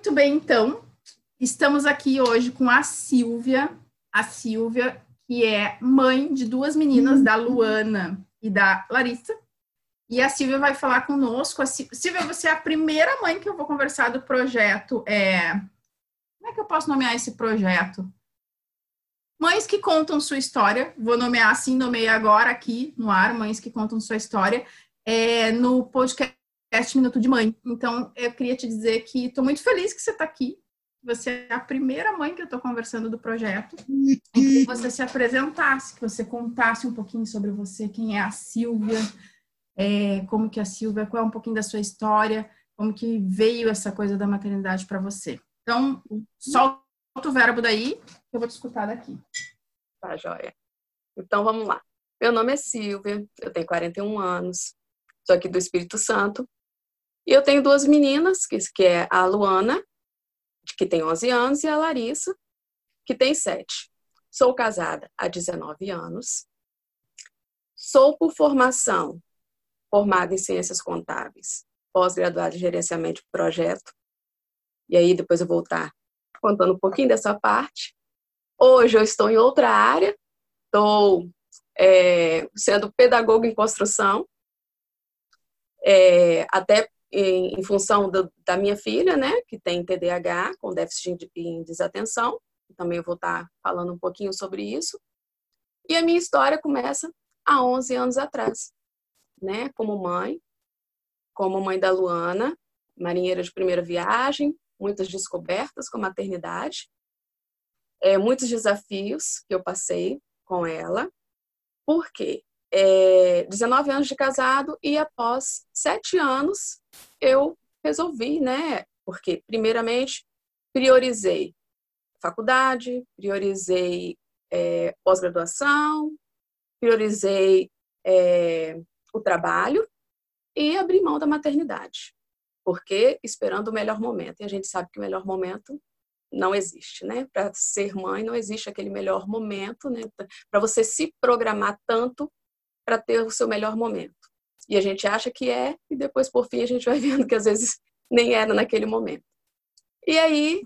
Muito bem, então. Estamos aqui hoje com a Silvia. A Silvia, que é mãe de duas meninas, da Luana e da Larissa. E a Silvia vai falar conosco. A Silvia, você é a primeira mãe que eu vou conversar do projeto. É... Como é que eu posso nomear esse projeto? Mães que contam sua história. Vou nomear assim, nomeei agora aqui no ar, Mães que contam sua história. É, no podcast Minuto de Mãe. Então, eu queria te dizer que estou muito feliz que você está aqui. Você é a primeira mãe que eu estou conversando do projeto. E que você se apresentasse, que você contasse um pouquinho sobre você, quem é a Silvia, é, como que a Silvia, qual é um pouquinho da sua história, como que veio essa coisa da maternidade para você. Então, solta o verbo daí, que eu vou te escutar daqui. Tá, joia. Então, vamos lá. Meu nome é Silvia, eu tenho 41 anos, sou aqui do Espírito Santo, e eu tenho duas meninas, que, é a Luana, que tem 11 anos, e a Larissa, que tem 7. Sou casada há 19 anos. Sou, por formação, formada em Ciências Contábeis, pós-graduada em Gerenciamento de Projeto. E aí, depois eu vou estar contando um pouquinho dessa parte. Hoje eu estou em outra área, estou é, sendo pedagoga em construção, é, até em, em função do, da minha filha, né, que tem TDAH, com déficit em desatenção. Também vou estar falando um pouquinho sobre isso. E a minha história começa há 11 anos atrás, né, como mãe, como mãe da Luana, marinheira de primeira viagem, muitas descobertas com a maternidade, é, muitos desafios que eu passei com ela. Por quê? É, 19 anos de casado e após sete anos eu resolvi, né? Porque, primeiramente, priorizei faculdade, priorizei é, pós-graduação, priorizei é, o trabalho e abri mão da maternidade, porque esperando o melhor momento. E a gente sabe que o melhor momento não existe, né? Para ser mãe não existe aquele melhor momento, né? Para você se programar tanto para ter o seu melhor momento. E a gente acha que é, e depois, por fim, a gente vai vendo que às vezes nem era naquele momento. E aí,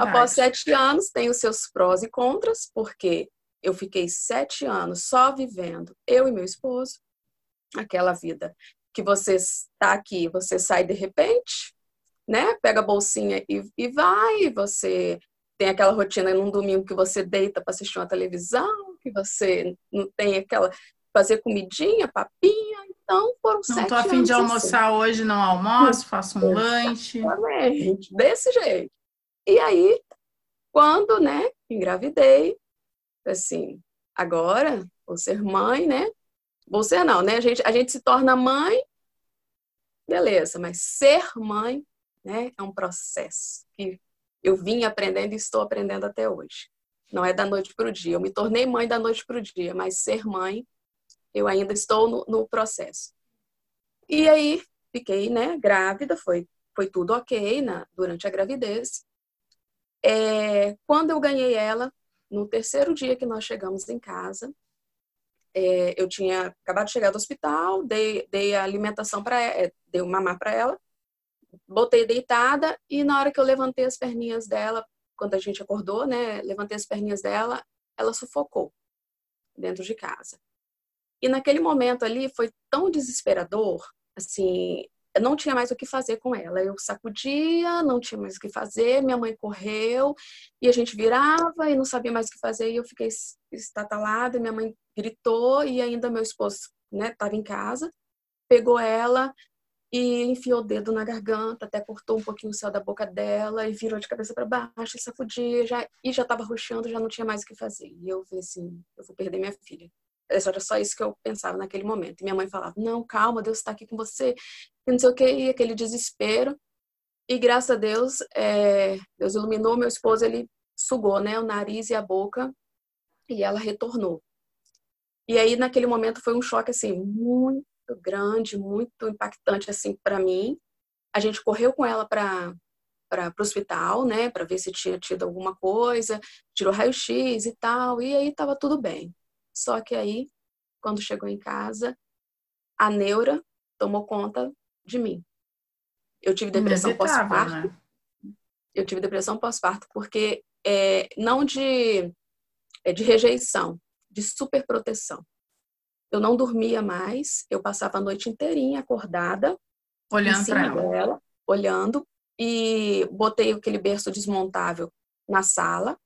após sete anos, tem os seus prós e contras, porque eu fiquei sete anos só vivendo, eu e meu esposo, aquela vida que você está aqui, você sai de repente, né? Pega a bolsinha e, e vai, você tem aquela rotina num domingo que você deita para assistir uma televisão, que você não tem aquela fazer comidinha, papinha. Então, foram não sete Não tô afim de almoçar assim. hoje, não almoço, faço um lanche. Exatamente, desse jeito. E aí, quando, né, engravidei, assim, agora vou ser mãe, né? Vou ser não, né? A gente, a gente se torna mãe, beleza, mas ser mãe, né, é um processo que eu vim aprendendo e estou aprendendo até hoje. Não é da noite para o dia. Eu me tornei mãe da noite para o dia, mas ser mãe eu ainda estou no, no processo. E aí fiquei, né, grávida, foi, foi tudo ok na, durante a gravidez. É, quando eu ganhei ela, no terceiro dia que nós chegamos em casa, é, eu tinha acabado de chegar do hospital, dei, dei a alimentação para é, dei o mamar para ela, botei deitada e na hora que eu levantei as perninhas dela, quando a gente acordou, né, levantei as perninhas dela, ela sufocou dentro de casa. E naquele momento ali foi tão desesperador, assim, eu não tinha mais o que fazer com ela. Eu sacudia, não tinha mais o que fazer, minha mãe correu e a gente virava e não sabia mais o que fazer e eu fiquei estatalada, minha mãe gritou e ainda meu esposo, né, estava em casa, pegou ela e enfiou o dedo na garganta, até cortou um pouquinho o céu da boca dela e virou de cabeça para baixo e sacudia já, e já estava roxando, já não tinha mais o que fazer. E eu falei assim, eu vou perder minha filha. Era só isso que eu pensava naquele momento. E minha mãe falava: Não, calma, Deus está aqui com você. E não sei o que, e aquele desespero. E graças a Deus, é, Deus iluminou meu esposo, ele sugou né, o nariz e a boca e ela retornou. E aí, naquele momento, foi um choque assim, muito grande, muito impactante assim para mim. A gente correu com ela para para o hospital, né, para ver se tinha tido alguma coisa, tirou raio-x e tal, e aí estava tudo bem. Só que aí, quando chegou em casa, a neura tomou conta de mim. Eu tive depressão pós-parto. Né? eu tive depressão pós-parto porque é, não de, é, de rejeição, de superproteção. Eu não dormia mais, eu passava a noite inteirinha acordada, olhando para ela. Dela, olhando, e botei aquele berço desmontável na sala,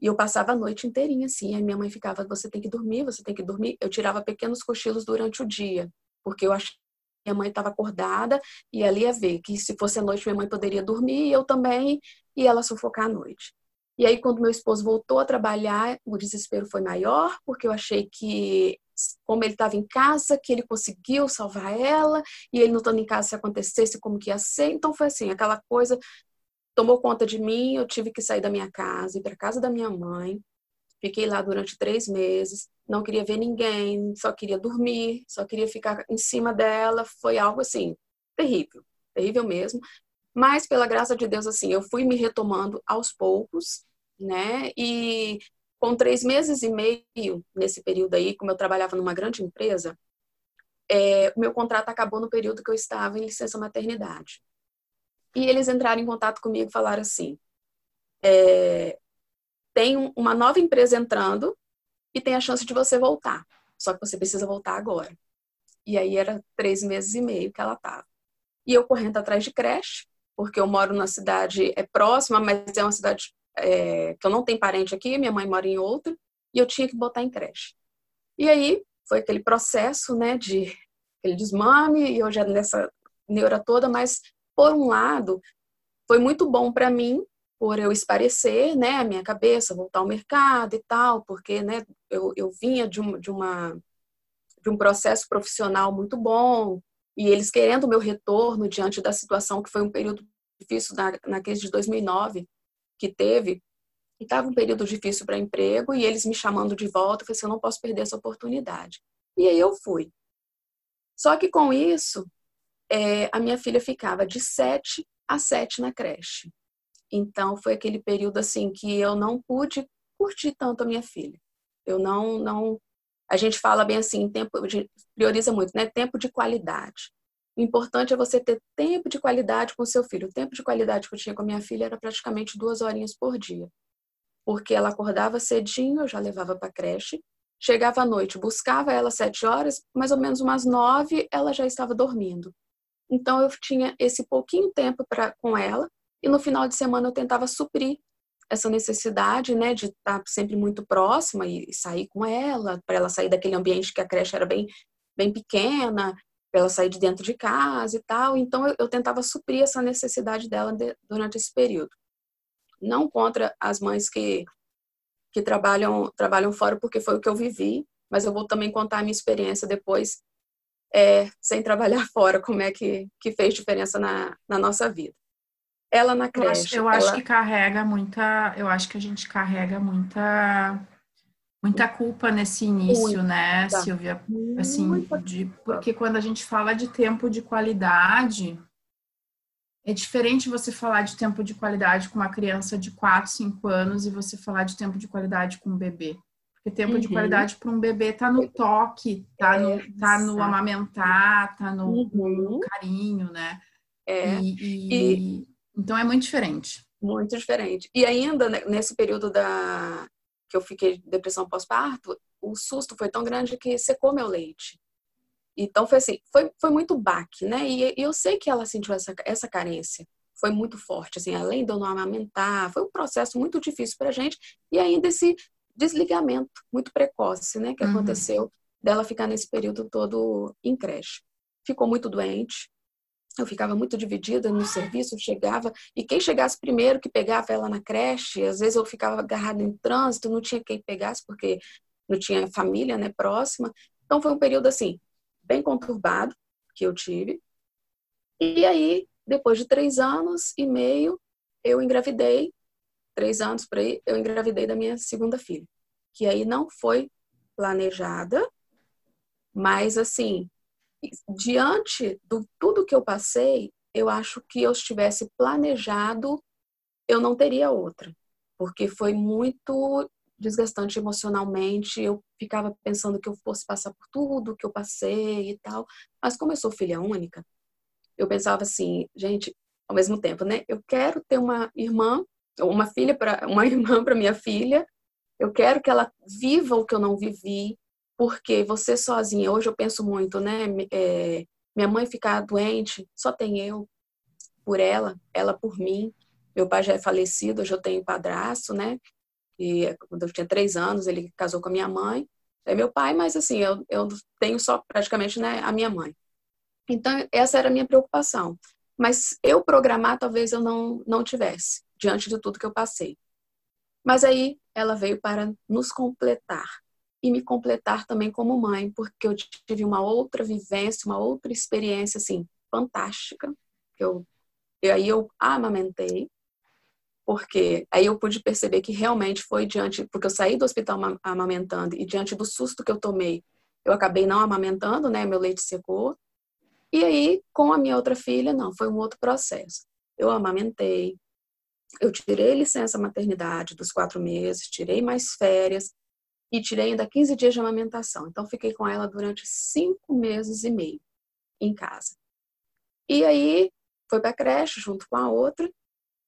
e eu passava a noite inteirinha assim. A minha mãe ficava: você tem que dormir, você tem que dormir. Eu tirava pequenos cochilos durante o dia, porque eu achava minha mãe estava acordada e ela ia ver que se fosse a noite minha mãe poderia dormir e eu também, e ela sufocar a noite. E aí, quando meu esposo voltou a trabalhar, o desespero foi maior, porque eu achei que, como ele estava em casa, que ele conseguiu salvar ela, e ele não estando em casa, se acontecesse, como que ia ser. Então, foi assim, aquela coisa tomou conta de mim, eu tive que sair da minha casa, ir para casa da minha mãe. Fiquei lá durante três meses, não queria ver ninguém, só queria dormir, só queria ficar em cima dela. Foi algo assim, terrível, terrível mesmo. Mas, pela graça de Deus, assim, eu fui me retomando aos poucos, né? E com três meses e meio nesse período aí, como eu trabalhava numa grande empresa, é, o meu contrato acabou no período que eu estava em licença maternidade. E eles entraram em contato comigo e falaram assim: é, tem uma nova empresa entrando e tem a chance de você voltar. Só que você precisa voltar agora. E aí era três meses e meio que ela estava. E eu correndo atrás de creche, porque eu moro na cidade é próxima, mas é uma cidade é, que eu não tenho parente aqui, minha mãe mora em outra, e eu tinha que botar em creche. E aí foi aquele processo, né, de aquele desmame, e eu já nessa neura toda, mas por um lado, foi muito bom para mim, por eu esparecer, né, a minha cabeça, voltar ao mercado e tal, porque, né, eu, eu vinha de, um, de uma de um processo profissional muito bom e eles querendo o meu retorno diante da situação que foi um período difícil na, na crise de 2009 que teve e estava um período difícil para emprego e eles me chamando de volta, eu falei assim, eu não posso perder essa oportunidade. E aí eu fui. Só que com isso, é, a minha filha ficava de sete a sete na creche. Então foi aquele período assim que eu não pude curtir tanto a minha filha. Eu não não a gente fala bem assim, tempo prioriza muito, né? Tempo de qualidade. O importante é você ter tempo de qualidade com seu filho. O tempo de qualidade que eu tinha com a minha filha era praticamente duas horinhas por dia. Porque ela acordava cedinho, eu já levava para creche. Chegava à noite, buscava ela às sete horas, mais ou menos umas nove, ela já estava dormindo. Então eu tinha esse pouquinho tempo para com ela e no final de semana eu tentava suprir essa necessidade, né, de estar sempre muito próxima e sair com ela, para ela sair daquele ambiente que a creche era bem bem pequena, para ela sair de dentro de casa e tal. Então eu, eu tentava suprir essa necessidade dela de, durante esse período. Não contra as mães que que trabalham trabalham fora, porque foi o que eu vivi, mas eu vou também contar a minha experiência depois é, sem trabalhar fora, como é que, que fez diferença na, na nossa vida. Ela na creche. Eu acho, eu ela... acho que carrega muita. Eu acho que a gente carrega muita muita culpa nesse início, né, né, Silvia? Assim, de, porque quando a gente fala de tempo de qualidade, é diferente você falar de tempo de qualidade com uma criança de 4, 5 anos e você falar de tempo de qualidade com um bebê. Porque tempo uhum. de qualidade para um bebê tá no toque, tá, no, tá no amamentar, tá no, uhum. no carinho, né? É. E, e, e, então é muito diferente. Muito diferente. E ainda nesse período da que eu fiquei de depressão pós-parto, o susto foi tão grande que secou meu leite. Então foi assim, foi, foi muito baque, né? E, e eu sei que ela sentiu essa, essa carência. Foi muito forte, assim, além de eu não amamentar, foi um processo muito difícil pra gente. E ainda esse desligamento muito precoce, né, que uhum. aconteceu dela ficar nesse período todo em creche. Ficou muito doente. Eu ficava muito dividida no serviço, chegava e quem chegasse primeiro que pegava ela na creche, às vezes eu ficava agarrada em trânsito, não tinha quem pegasse porque não tinha família, né, próxima. Então foi um período assim bem conturbado que eu tive. E aí, depois de três anos e meio, eu engravidei três anos por aí, eu engravidei da minha segunda filha. Que aí não foi planejada, mas assim, diante do tudo que eu passei, eu acho que eu estivesse planejado, eu não teria outra. Porque foi muito desgastante emocionalmente, eu ficava pensando que eu fosse passar por tudo que eu passei e tal. Mas como eu sou filha única, eu pensava assim, gente, ao mesmo tempo, né? Eu quero ter uma irmã, uma filha para uma irmã para minha filha. Eu quero que ela viva o que eu não vivi, porque você sozinha. Hoje eu penso muito, né? É, minha mãe ficar doente, só tem eu por ela, ela por mim. Meu pai já é falecido, hoje eu tenho padrasto, né? E quando eu tinha três anos, ele casou com a minha mãe. É meu pai, mas assim, eu, eu tenho só praticamente né, a minha mãe. Então, essa era a minha preocupação. Mas eu programar, talvez eu não, não tivesse, diante de tudo que eu passei. Mas aí ela veio para nos completar e me completar também como mãe, porque eu tive uma outra vivência, uma outra experiência assim fantástica. Eu, e aí eu amamentei, porque aí eu pude perceber que realmente foi diante, porque eu saí do hospital amamentando e diante do susto que eu tomei, eu acabei não amamentando, né? Meu leite secou. E aí, com a minha outra filha, não, foi um outro processo. Eu amamentei, eu tirei licença maternidade dos quatro meses, tirei mais férias e tirei ainda 15 dias de amamentação. Então, fiquei com ela durante cinco meses e meio em casa. E aí, foi para a creche junto com a outra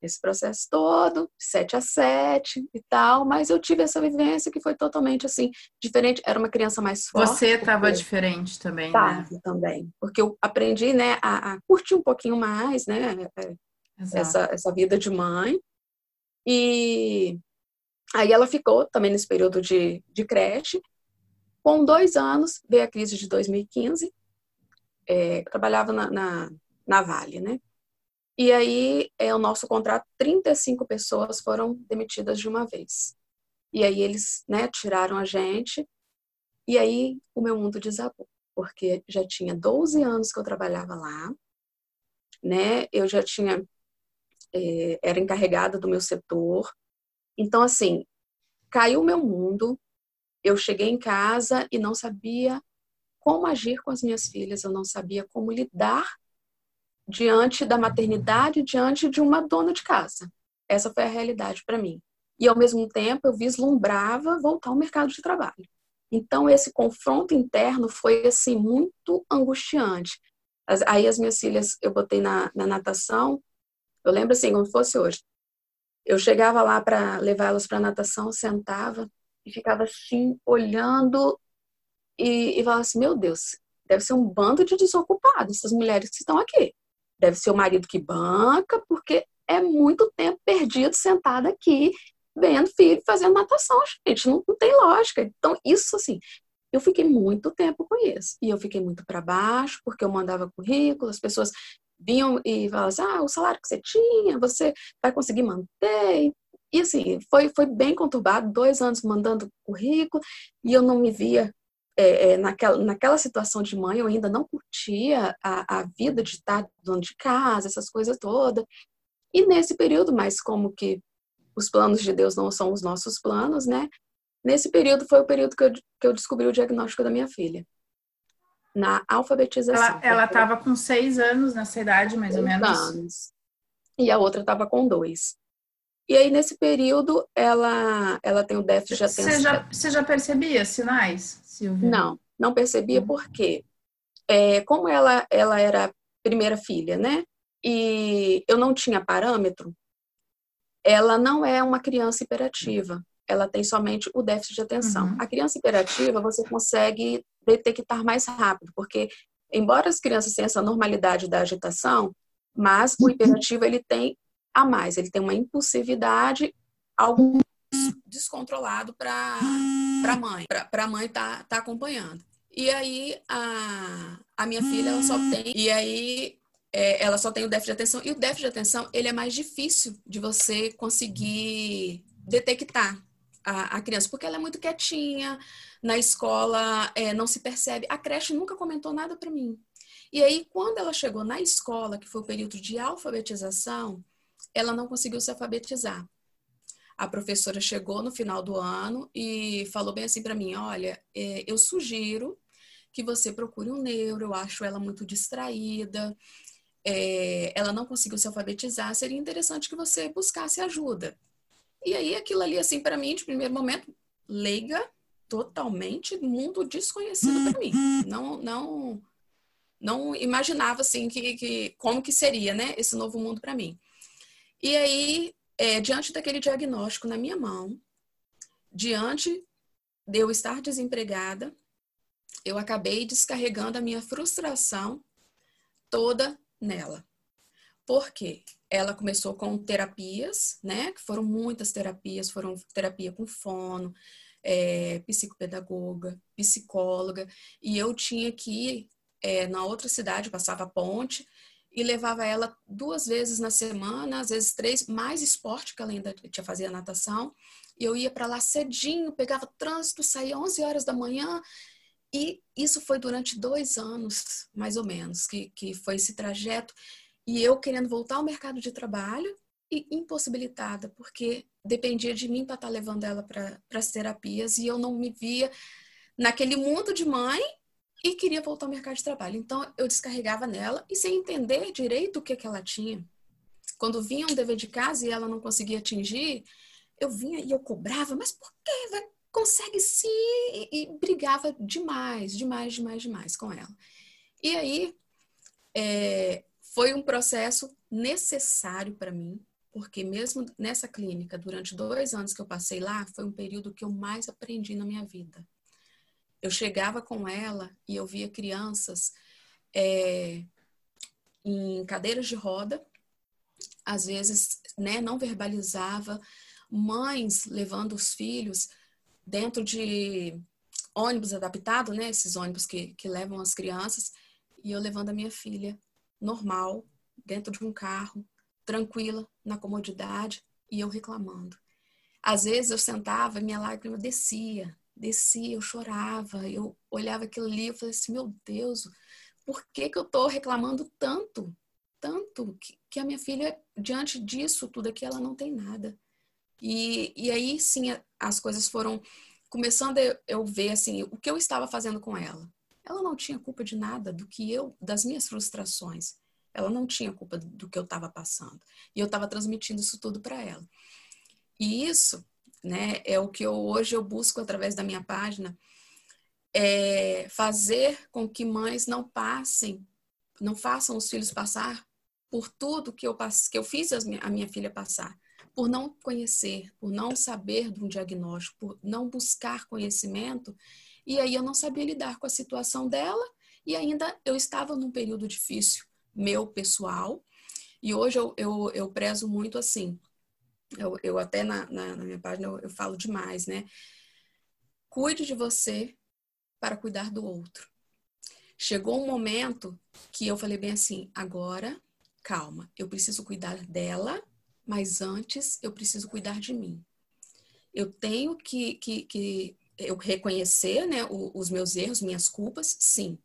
esse processo todo, sete a sete e tal, mas eu tive essa vivência que foi totalmente assim, diferente, era uma criança mais forte. Você estava diferente também, tava, né? também, porque eu aprendi, né, a, a, curtir um pouquinho mais, né, essa, essa vida de mãe, e aí ela ficou também nesse período de, de creche, com dois anos, veio a crise de 2015, é, trabalhava na, na, na Vale, né, e aí, é, o nosso contrato, 35 pessoas foram demitidas de uma vez. E aí eles né, tiraram a gente, e aí o meu mundo desabou, porque já tinha 12 anos que eu trabalhava lá, né? Eu já tinha, é, era encarregada do meu setor. Então, assim, caiu o meu mundo, eu cheguei em casa e não sabia como agir com as minhas filhas, eu não sabia como lidar diante da maternidade, diante de uma dona de casa. Essa foi a realidade para mim. E ao mesmo tempo eu vislumbrava voltar ao mercado de trabalho. Então esse confronto interno foi assim muito angustiante. Aí as minhas filhas eu botei na, na natação. Eu lembro assim como fosse hoje. Eu chegava lá para levá-las para natação, sentava e ficava assim olhando e, e falava assim: meu Deus, deve ser um bando de desocupados essas mulheres que estão aqui. Deve ser o marido que banca, porque é muito tempo perdido sentada aqui, vendo filho fazendo natação, gente. Não, não tem lógica. Então, isso assim, eu fiquei muito tempo com isso. E eu fiquei muito para baixo, porque eu mandava currículo, as pessoas vinham e falavam assim, ah, o salário que você tinha, você vai conseguir manter. E assim, foi, foi bem conturbado, dois anos mandando currículo, e eu não me via é, é, naquela, naquela situação de mãe, eu ainda não curtia a, a vida de estar dona de casa, essas coisas todas. E nesse período, mas como que os planos de Deus não são os nossos planos, né? Nesse período foi o período que eu, que eu descobri o diagnóstico da minha filha. Na alfabetização. Ela estava com seis anos nessa idade, mais ou menos. Anos. E a outra estava com dois. E aí, nesse período, ela, ela tem o déficit de atenção. Você já, você já percebia sinais, Silvia? Não, não percebia hum. porque, é, como ela, ela era primeira filha, né? E eu não tinha parâmetro, ela não é uma criança hiperativa. Ela tem somente o déficit de atenção. Uhum. A criança hiperativa, você consegue detectar mais rápido, porque, embora as crianças tenham essa normalidade da agitação, mas o hiperativo ele tem a mais. Ele tem uma impulsividade, algo descontrolado para a mãe, para a mãe tá, tá acompanhando. E aí a, a minha filha ela só tem e aí é, ela só tem o déficit de atenção e o déficit de atenção ele é mais difícil de você conseguir detectar a, a criança porque ela é muito quietinha na escola é, não se percebe a creche nunca comentou nada para mim e aí quando ela chegou na escola que foi o período de alfabetização ela não conseguiu se alfabetizar. A professora chegou no final do ano e falou bem assim para mim: olha, é, eu sugiro que você procure um neuro, eu acho ela muito distraída, é, ela não conseguiu se alfabetizar, seria interessante que você buscasse ajuda. E aí aquilo ali, assim, para mim, de primeiro momento, leiga, totalmente mundo desconhecido para mim. Não, não, não imaginava assim que, que como que seria, né, esse novo mundo para mim. E aí, é, diante daquele diagnóstico na minha mão, diante de eu estar desempregada, eu acabei descarregando a minha frustração toda nela. Por quê? Ela começou com terapias, né? Que foram muitas terapias, foram terapia com fono, é, psicopedagoga, psicóloga, e eu tinha que é, na outra cidade, passava a ponte, e levava ela duas vezes na semana, às vezes três, mais esporte, que ela ainda tinha fazia natação. E eu ia para lá cedinho, pegava trânsito, saía 11 horas da manhã. E isso foi durante dois anos, mais ou menos, que, que foi esse trajeto. E eu querendo voltar ao mercado de trabalho e impossibilitada, porque dependia de mim para estar tá levando ela para as terapias e eu não me via naquele mundo de mãe e queria voltar ao mercado de trabalho. Então eu descarregava nela e sem entender direito o que, que ela tinha. Quando vinha um dever de casa e ela não conseguia atingir, eu vinha e eu cobrava, mas por que? Vai, consegue sim! E, e, brigava demais, demais, demais, demais com ela. E aí é, foi um processo necessário para mim, porque mesmo nessa clínica, durante dois anos que eu passei lá, foi um período que eu mais aprendi na minha vida. Eu chegava com ela e eu via crianças é, em cadeiras de roda, às vezes né, não verbalizava, mães levando os filhos dentro de ônibus adaptado, né, esses ônibus que, que levam as crianças, e eu levando a minha filha normal, dentro de um carro, tranquila, na comodidade, e eu reclamando. Às vezes eu sentava e minha lágrima descia, descia, eu chorava, eu olhava aquilo ali, eu falei assim, meu Deus, por que que eu tô reclamando tanto? Tanto que, que a minha filha, diante disso tudo aqui, ela não tem nada. E, e aí, sim, as coisas foram começando a eu ver, assim, o que eu estava fazendo com ela. Ela não tinha culpa de nada do que eu, das minhas frustrações. Ela não tinha culpa do que eu estava passando. E eu estava transmitindo isso tudo para ela. E isso, né, é o que eu hoje eu busco através da minha página, é fazer com que mães não passem, não façam os filhos passar por tudo que eu que eu fiz a minha filha passar, por não conhecer, por não saber de um diagnóstico, por não buscar conhecimento, e aí eu não sabia lidar com a situação dela e ainda eu estava num período difícil meu pessoal. E hoje eu, eu, eu prezo muito assim. Eu, eu até na, na, na minha página eu, eu falo demais, né? Cuide de você para cuidar do outro. Chegou um momento que eu falei bem assim: agora, calma, eu preciso cuidar dela, mas antes eu preciso cuidar de mim. Eu tenho que, que, que eu reconhecer né, os meus erros, minhas culpas, sim,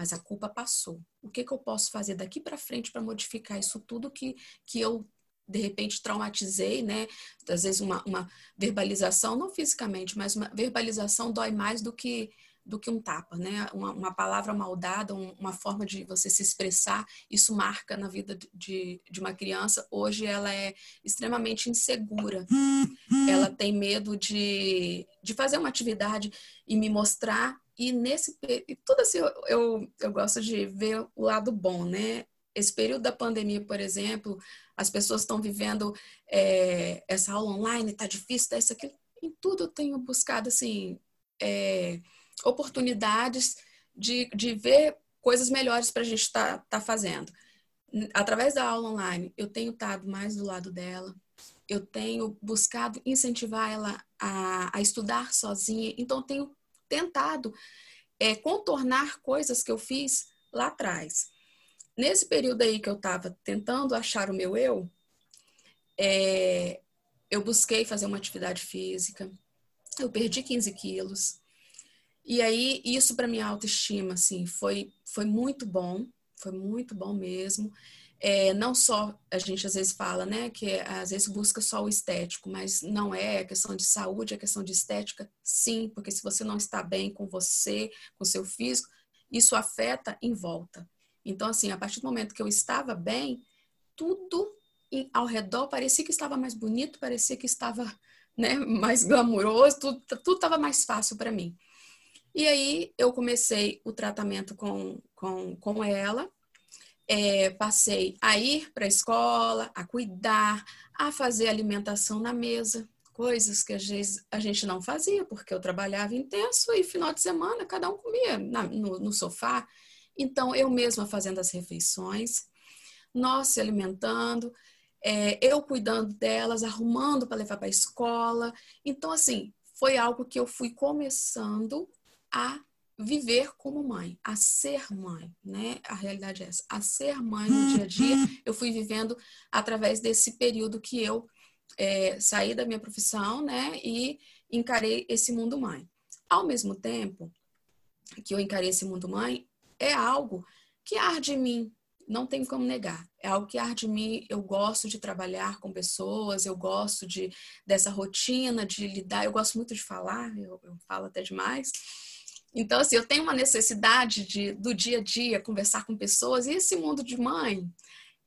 mas a culpa passou. O que, que eu posso fazer daqui para frente para modificar isso tudo que, que eu, de repente, traumatizei, né? Às vezes, uma, uma verbalização, não fisicamente, mas uma verbalização dói mais do que do que um tapa, né? Uma, uma palavra maldada, um, uma forma de você se expressar, isso marca na vida de, de uma criança. Hoje ela é extremamente insegura. Ela tem medo de, de fazer uma atividade e me mostrar e nesse e tudo assim, eu, eu, gosto de ver o lado bom, né? Esse período da pandemia, por exemplo, as pessoas estão vivendo é, essa aula online, tá difícil, tá isso, aquilo. Em tudo eu tenho buscado, assim, é, oportunidades de, de ver coisas melhores para a gente estar tá, tá fazendo. Através da aula online, eu tenho estado mais do lado dela, eu tenho buscado incentivar ela a, a estudar sozinha, então tenho tentado é, contornar coisas que eu fiz lá atrás. Nesse período aí que eu estava tentando achar o meu eu, é, eu busquei fazer uma atividade física, eu perdi 15 quilos. E aí, isso para minha autoestima, assim, foi, foi muito bom, foi muito bom mesmo é, não só a gente às vezes fala, né, que às vezes busca só o estético, mas não é, é questão de saúde, é questão de estética, sim, porque se você não está bem com você, com seu físico, isso afeta em volta. Então, assim, a partir do momento que eu estava bem, tudo ao redor parecia que estava mais bonito, parecia que estava né, mais glamuroso, tudo estava mais fácil para mim. E aí eu comecei o tratamento com, com, com ela, é, passei a ir para a escola, a cuidar, a fazer alimentação na mesa, coisas que às vezes a gente não fazia, porque eu trabalhava intenso e final de semana cada um comia na, no, no sofá. Então, eu mesma fazendo as refeições, nós se alimentando, é, eu cuidando delas, arrumando para levar para a escola. Então, assim, foi algo que eu fui começando a viver como mãe, a ser mãe, né? A realidade é essa, a ser mãe no dia a dia. Eu fui vivendo através desse período que eu é, saí da minha profissão, né? E encarei esse mundo mãe. Ao mesmo tempo que eu encarei esse mundo mãe, é algo que arde em mim, não tem como negar. É algo que arde em mim. Eu gosto de trabalhar com pessoas, eu gosto de dessa rotina de lidar. Eu gosto muito de falar, eu, eu falo até demais. Então, assim, eu tenho uma necessidade de, do dia a dia, conversar com pessoas. E esse mundo de mãe,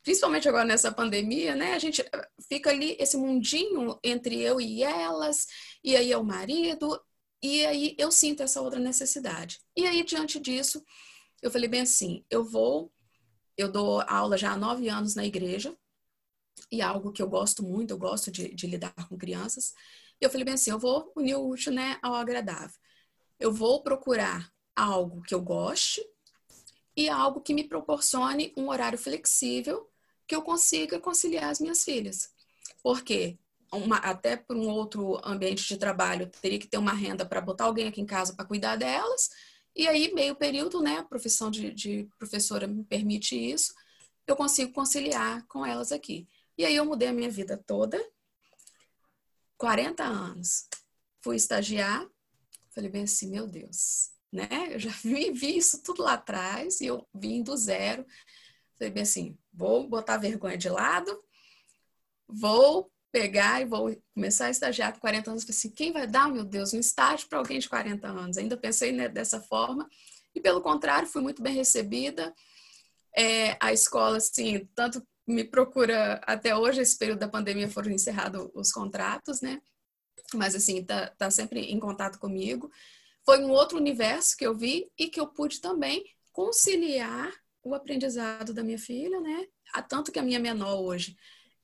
principalmente agora nessa pandemia, né? A gente fica ali, esse mundinho entre eu e elas, e aí é o marido, e aí eu sinto essa outra necessidade. E aí, diante disso, eu falei bem assim: eu vou eu dou aula já há nove anos na igreja, e é algo que eu gosto muito, eu gosto de, de lidar com crianças. E eu falei bem assim, eu vou unir o útil né, ao agradável. Eu vou procurar algo que eu goste e algo que me proporcione um horário flexível que eu consiga conciliar as minhas filhas. Porque uma, até para um outro ambiente de trabalho, teria que ter uma renda para botar alguém aqui em casa para cuidar delas e aí, meio período, né, a profissão de, de professora me permite isso, eu consigo conciliar com elas aqui. E aí eu mudei a minha vida toda, 40 anos. Fui estagiar, falei bem assim, meu Deus, né? Eu já vi, vi isso tudo lá atrás e eu vim do zero. Falei bem assim, vou botar a vergonha de lado, vou pegar e vou começar a estagiar com 40 anos. Falei assim, quem vai dar, meu Deus, um estágio para alguém de 40 anos? Ainda pensei né, dessa forma. E pelo contrário, fui muito bem recebida. É, a escola, assim, tanto me procura até hoje, esse período da pandemia foram encerrados os contratos, né? Mas, assim, tá, tá sempre em contato comigo. Foi um outro universo que eu vi e que eu pude também conciliar o aprendizado da minha filha, né? Tanto que a minha menor hoje,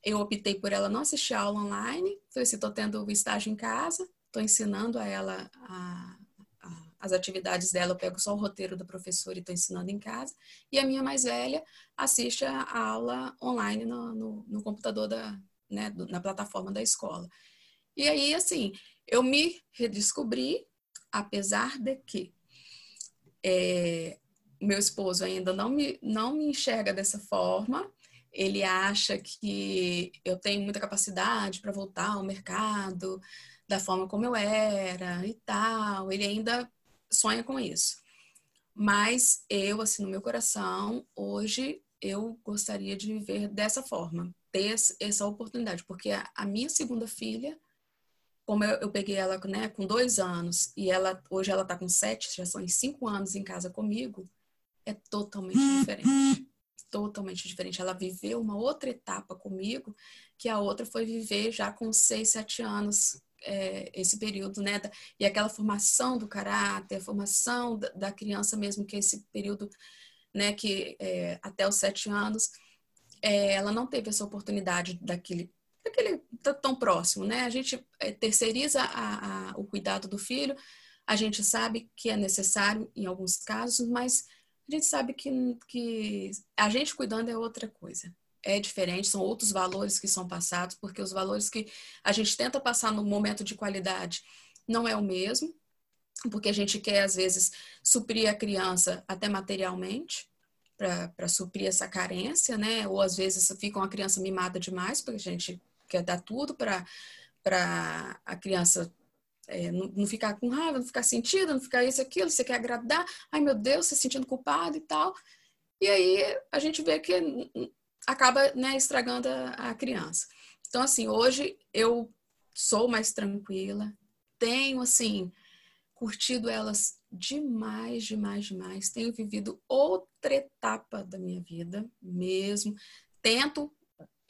eu optei por ela não assistir aula online. Falei assim, estou tendo o estágio em casa, estou ensinando a ela a, a, as atividades dela, eu pego só o roteiro da professora e estou ensinando em casa. E a minha mais velha assiste a aula online no, no, no computador da, né, na plataforma da escola. E aí, assim, eu me redescobri, apesar de que é, meu esposo ainda não me, não me enxerga dessa forma, ele acha que eu tenho muita capacidade para voltar ao mercado da forma como eu era e tal. Ele ainda sonha com isso. Mas eu, assim, no meu coração, hoje eu gostaria de viver dessa forma, ter essa oportunidade, porque a, minha segunda filha, como eu, eu peguei ela né, com dois anos e ela hoje ela está com sete, já são cinco anos em casa comigo, é totalmente diferente totalmente diferente. Ela viveu uma outra etapa comigo, que a outra foi viver já com seis, sete anos, é, esse período, né? E aquela formação do caráter, a formação da, da criança mesmo, que é esse período, né? Que é, até os sete anos, é, ela não teve essa oportunidade daquele daquele tão próximo, né? A gente é, terceiriza a, a, o cuidado do filho, a gente sabe que é necessário em alguns casos, mas a gente sabe que, que a gente cuidando é outra coisa. É diferente, são outros valores que são passados, porque os valores que a gente tenta passar no momento de qualidade não é o mesmo, porque a gente quer, às vezes, suprir a criança até materialmente, para suprir essa carência, né? Ou às vezes fica uma criança mimada demais, porque a gente quer dar tudo para a criança é, não, não, ficar com raiva, não ficar sentido, não ficar isso, aquilo, você quer agradar, ai meu Deus, se sentindo culpado e tal. E aí a gente vê que acaba né, estragando a, a criança. Então, assim, hoje eu sou mais tranquila, tenho, assim, curtido elas demais, demais, demais. Tenho vivido outra etapa da minha vida mesmo. Tento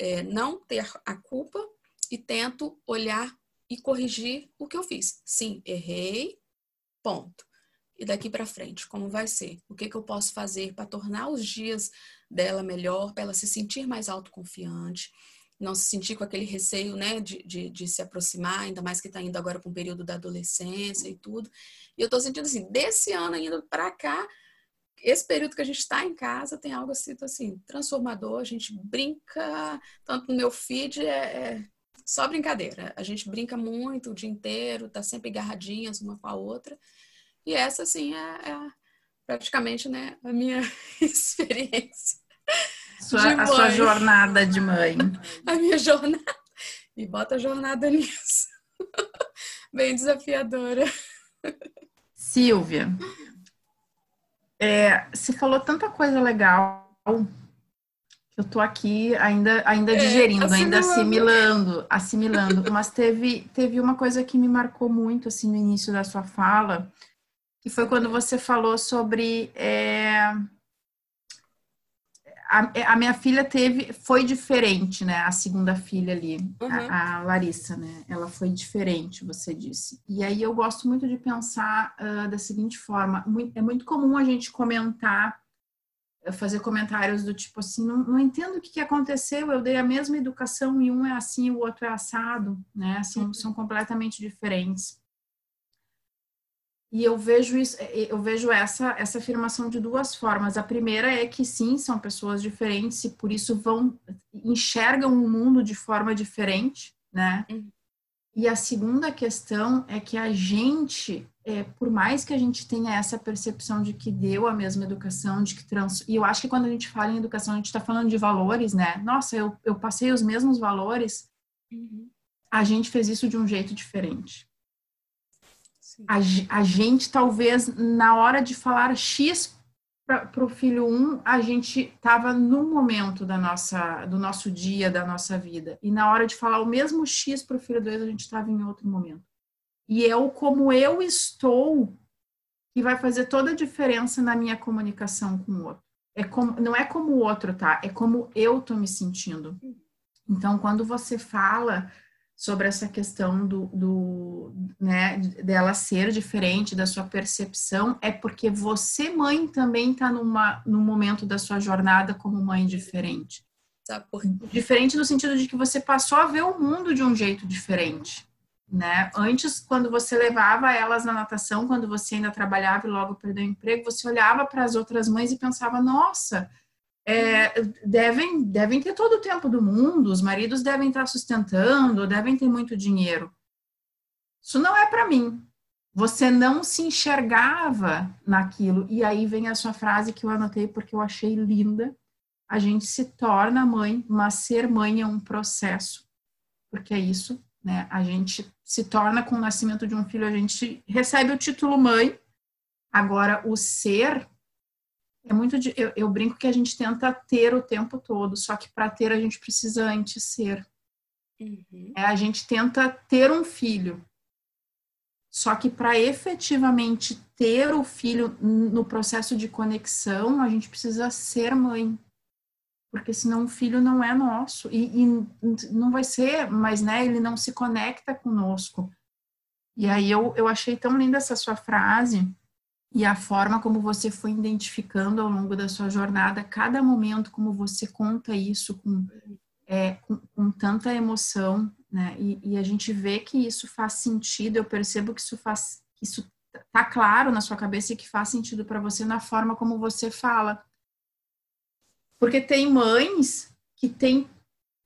é, não ter a culpa e tento olhar e corrigir o que eu fiz. Sim, errei, ponto. E daqui para frente, como vai ser? O que, que eu posso fazer para tornar os dias dela melhor, para ela se sentir mais autoconfiante, não se sentir com aquele receio, né, de, de, de se aproximar, ainda mais que está indo agora para um período da adolescência e tudo. E eu estou sentindo assim, desse ano indo para cá, esse período que a gente está em casa tem algo assim, assim, transformador, a gente brinca, tanto no meu feed é, é só brincadeira. A gente brinca muito o dia inteiro, tá sempre agarradinhas uma com a outra. E essa, assim, é, é praticamente né, a minha experiência. Sua, a sua jornada de mãe. A minha jornada. E bota a jornada nisso. Bem desafiadora. Silvia, é, você falou tanta coisa legal eu tô aqui ainda, ainda é, digerindo, assimilando. ainda assimilando, assimilando. Mas teve, teve uma coisa que me marcou muito assim no início da sua fala, que foi quando você falou sobre é, a, a, minha filha teve foi diferente, né? A segunda filha ali, uhum. a, a, Larissa, né? Ela foi diferente, você disse. E aí eu gosto muito de pensar uh, da seguinte forma: é muito comum a gente comentar fazer comentários do tipo assim, não, não entendo o que, que, aconteceu, eu dei a mesma educação e um é assim e o outro é assado, né? São, uhum. são completamente diferentes. E eu vejo isso, eu vejo essa, essa afirmação de duas formas. A primeira é que sim, são pessoas diferentes e por isso vão enxergam o mundo de forma diferente, né? Uhum. E a segunda questão é que a gente é, por mais que a gente tenha essa percepção de que deu a mesma educação, de que trans... E eu acho que quando a gente fala em educação, a gente está falando de valores, né? Nossa, eu, eu passei os mesmos valores. Uhum. A gente fez isso de um jeito diferente. A, a, gente, talvez, na hora de falar X para o filho 1, um, a gente estava num momento da nossa, do nosso dia, da nossa vida. E na hora de falar o mesmo X para o filho 2, a gente estava em outro momento. E é o como eu estou que vai fazer toda a diferença na minha comunicação com o outro. É como, não é como o outro, tá? É como eu tô me sentindo. Então, quando você fala sobre essa questão do, do né, dela ser diferente da sua percepção, é porque você, mãe, também está numa num momento da sua jornada como mãe diferente. Diferente no sentido de que você passou a ver o mundo de um jeito diferente né? Antes, quando você levava elas na natação, quando você ainda trabalhava e logo perdeu o emprego, você olhava para as outras mães e pensava: nossa, é, devem, devem ter todo o tempo do mundo, os maridos devem estar sustentando, devem ter muito dinheiro. Isso não é para mim. Você não se enxergava naquilo. E aí vem a sua frase que eu anotei porque eu achei linda. A gente se torna mãe, mas ser mãe é um processo. Porque é isso né? A gente se torna com o nascimento de um filho, a gente recebe o título mãe. Agora, o ser é muito. De, eu, eu brinco que a gente tenta ter o tempo todo, só que para ter a gente precisa antes ser. Uhum. É, a gente tenta ter um filho, só que para efetivamente ter o filho no processo de conexão, a gente precisa ser mãe porque senão o filho não é nosso e, e, não vai ser, mas né, ele não se conecta conosco. E aí eu, eu achei tão linda essa sua frase e a forma como você foi identificando ao longo da sua jornada, cada momento como você conta isso com, é, com, com tanta emoção, né? E, e, a gente vê que isso faz sentido, eu percebo que isso faz, isso tá claro na sua cabeça e que faz sentido para você na forma como você fala. Porque tem mães que têm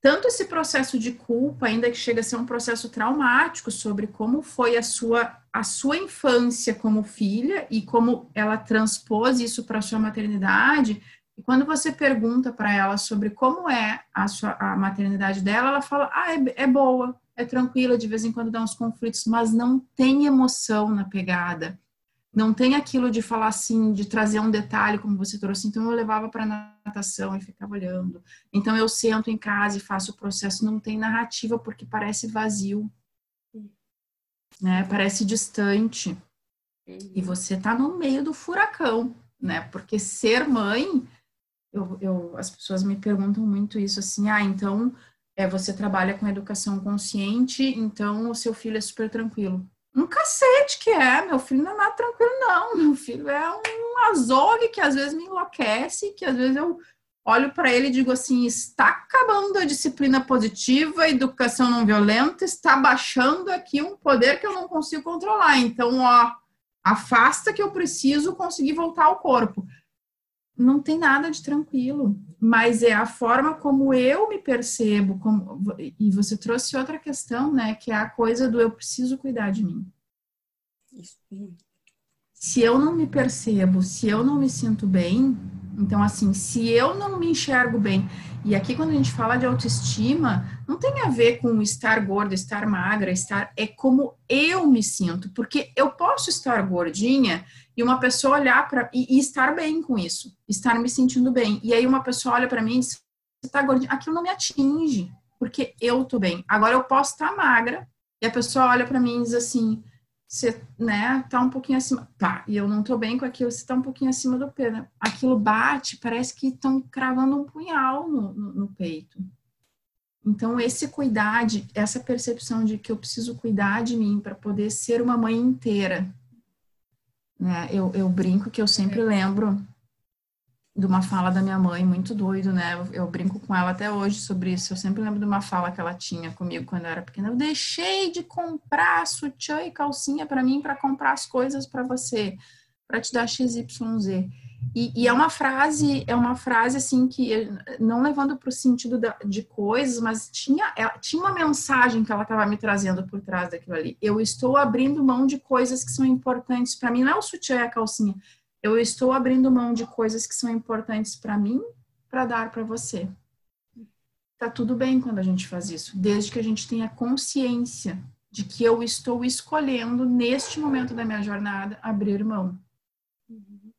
tanto esse processo de culpa, ainda que chega a ser um processo traumático sobre como foi a sua a sua infância como filha e como ela transpôs isso para a sua maternidade. E quando você pergunta para ela sobre como é a sua a maternidade dela, ela fala: "Ah, é, é boa, é tranquila, de vez em quando dá uns conflitos, mas não tem emoção na pegada não tem aquilo de falar assim, de trazer um detalhe, como você trouxe. Então, eu levava para natação e ficava olhando. Então, eu sento em casa e faço o processo. Não tem narrativa, porque parece vazio, né? Parece distante. Uhum. E você tá no meio do furacão, né? Porque ser mãe, eu, eu, as pessoas me perguntam muito isso, assim, ah, então é, você trabalha com educação consciente, então o seu filho é super tranquilo. um cacete que é. Meu filho não é nada tranquilo, não. Meu filho é um azogue que às vezes me enlouquece, que às vezes eu olho para ele e digo assim: está acabando a disciplina positiva, a educação não violenta, está baixando aqui um poder que eu não consigo controlar. Então, ó, afasta que eu preciso conseguir voltar ao corpo. Não tem nada de tranquilo, mas é a forma como eu me percebo, como, e você trouxe outra questão, né, que é a coisa do eu preciso cuidar de mim. Isso. Se eu não me percebo, se eu não me sinto bem, então, assim, se eu não me enxergo bem, e aqui quando a gente fala de autoestima, não tem a ver com estar gorda, estar magra, estar. É como eu me sinto, porque eu posso estar gordinha e uma pessoa olhar para. E, e, estar bem com isso, estar me sentindo bem. E aí uma pessoa olha para mim e diz: você tá gordinha, aquilo não me atinge, porque eu tô bem. Agora eu posso estar magra, e a pessoa olha para mim e diz assim você, né, tá um pouquinho acima, tá, e eu não tô bem com aquilo, você tá um pouquinho acima do peso. Né? Aquilo bate, parece que estão cravando um punhal no, no, no, peito. Então, esse cuidar, de, essa percepção de que eu preciso cuidar de mim para poder ser uma mãe inteira, né, eu, eu brinco que eu sempre é. lembro de uma fala da minha mãe, muito doido, né? Eu, eu, brinco com ela até hoje sobre isso. Eu sempre lembro de uma fala que ela tinha comigo quando eu era pequena. Eu deixei de comprar sutiã e calcinha para mim para comprar as coisas para você, para te dar XYZ. E, e é uma frase, é uma frase assim que não levando para o sentido da, de coisas, mas tinha, ela, tinha uma mensagem que ela estava me trazendo por trás daquilo ali. Eu estou abrindo mão de coisas que são importantes para mim. Não é o sutiã e a calcinha eu estou abrindo mão de coisas que são importantes para mim para dar para você. Tá tudo bem quando a gente faz isso, desde que a gente tenha consciência de que eu estou escolhendo neste momento da minha jornada abrir mão.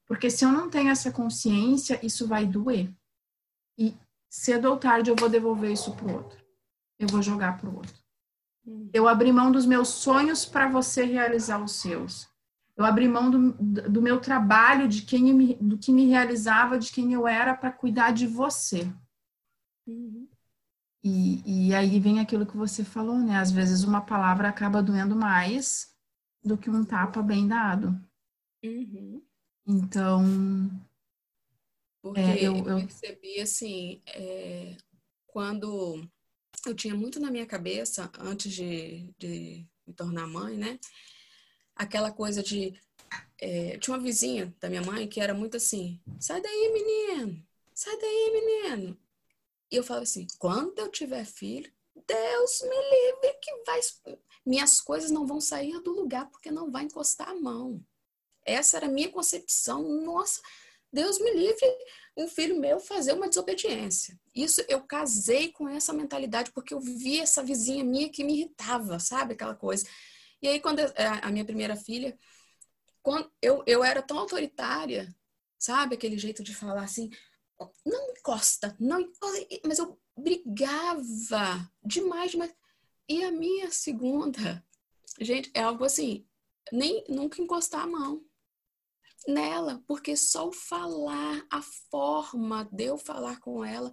Porque se eu não tenho essa consciência, isso vai doer. E cedo ou tarde eu vou devolver isso pro outro. Eu vou jogar pro outro. Eu abri mão dos meus sonhos para você realizar os seus. Eu abri mão do, do meu trabalho, de quem me, do que me realizava, de quem eu era, para cuidar de você. Uhum. E, e aí vem aquilo que você falou, né? Às vezes uma palavra acaba doendo mais do que um tapa bem dado. Uhum. Então. Porque é, eu, eu, percebi assim, é, quando eu tinha muito na minha cabeça, antes de, de me tornar mãe, né? Aquela coisa de. É, tinha uma vizinha da minha mãe que era muito assim: sai daí, menino, sai daí, menino. E eu falava assim: quando eu tiver filho, Deus me livre que vai. Minhas coisas não vão sair do lugar porque não vai encostar a mão. Essa era a minha concepção. Nossa, Deus me livre um filho meu fazer uma desobediência. Isso eu casei com essa mentalidade porque eu vi essa vizinha minha que me irritava, sabe? Aquela coisa. E aí, quando eu, é, a minha primeira filha, quando eu, eu era tão autoritária, sabe? Aquele jeito de falar assim, não encosta, não encosta. Mas eu brigava demais, demais. E a minha segunda, gente, é algo assim, nem nunca encostar a mão nela, porque só o falar, a forma de eu falar com ela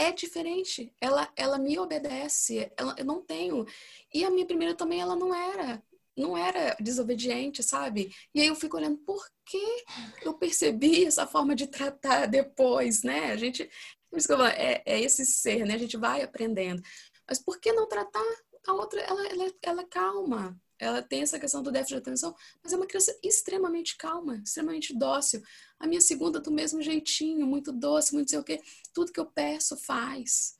é diferente. Ela, ela me obedece. Ela, eu não tenho. E a minha primeira também, ela não era. Não era desobediente, sabe? E aí eu fico olhando, por que eu percebi essa forma de tratar depois, né? A gente, é, é esse ser, né? A gente vai aprendendo. Mas por que não tratar a outra? Ela, ela, ela é calma, ela tem essa questão do déficit de atenção, mas é uma criança extremamente calma, extremamente dócil. A minha segunda, do mesmo jeitinho, muito doce, muito sei o quê. Tudo que eu peço, faz.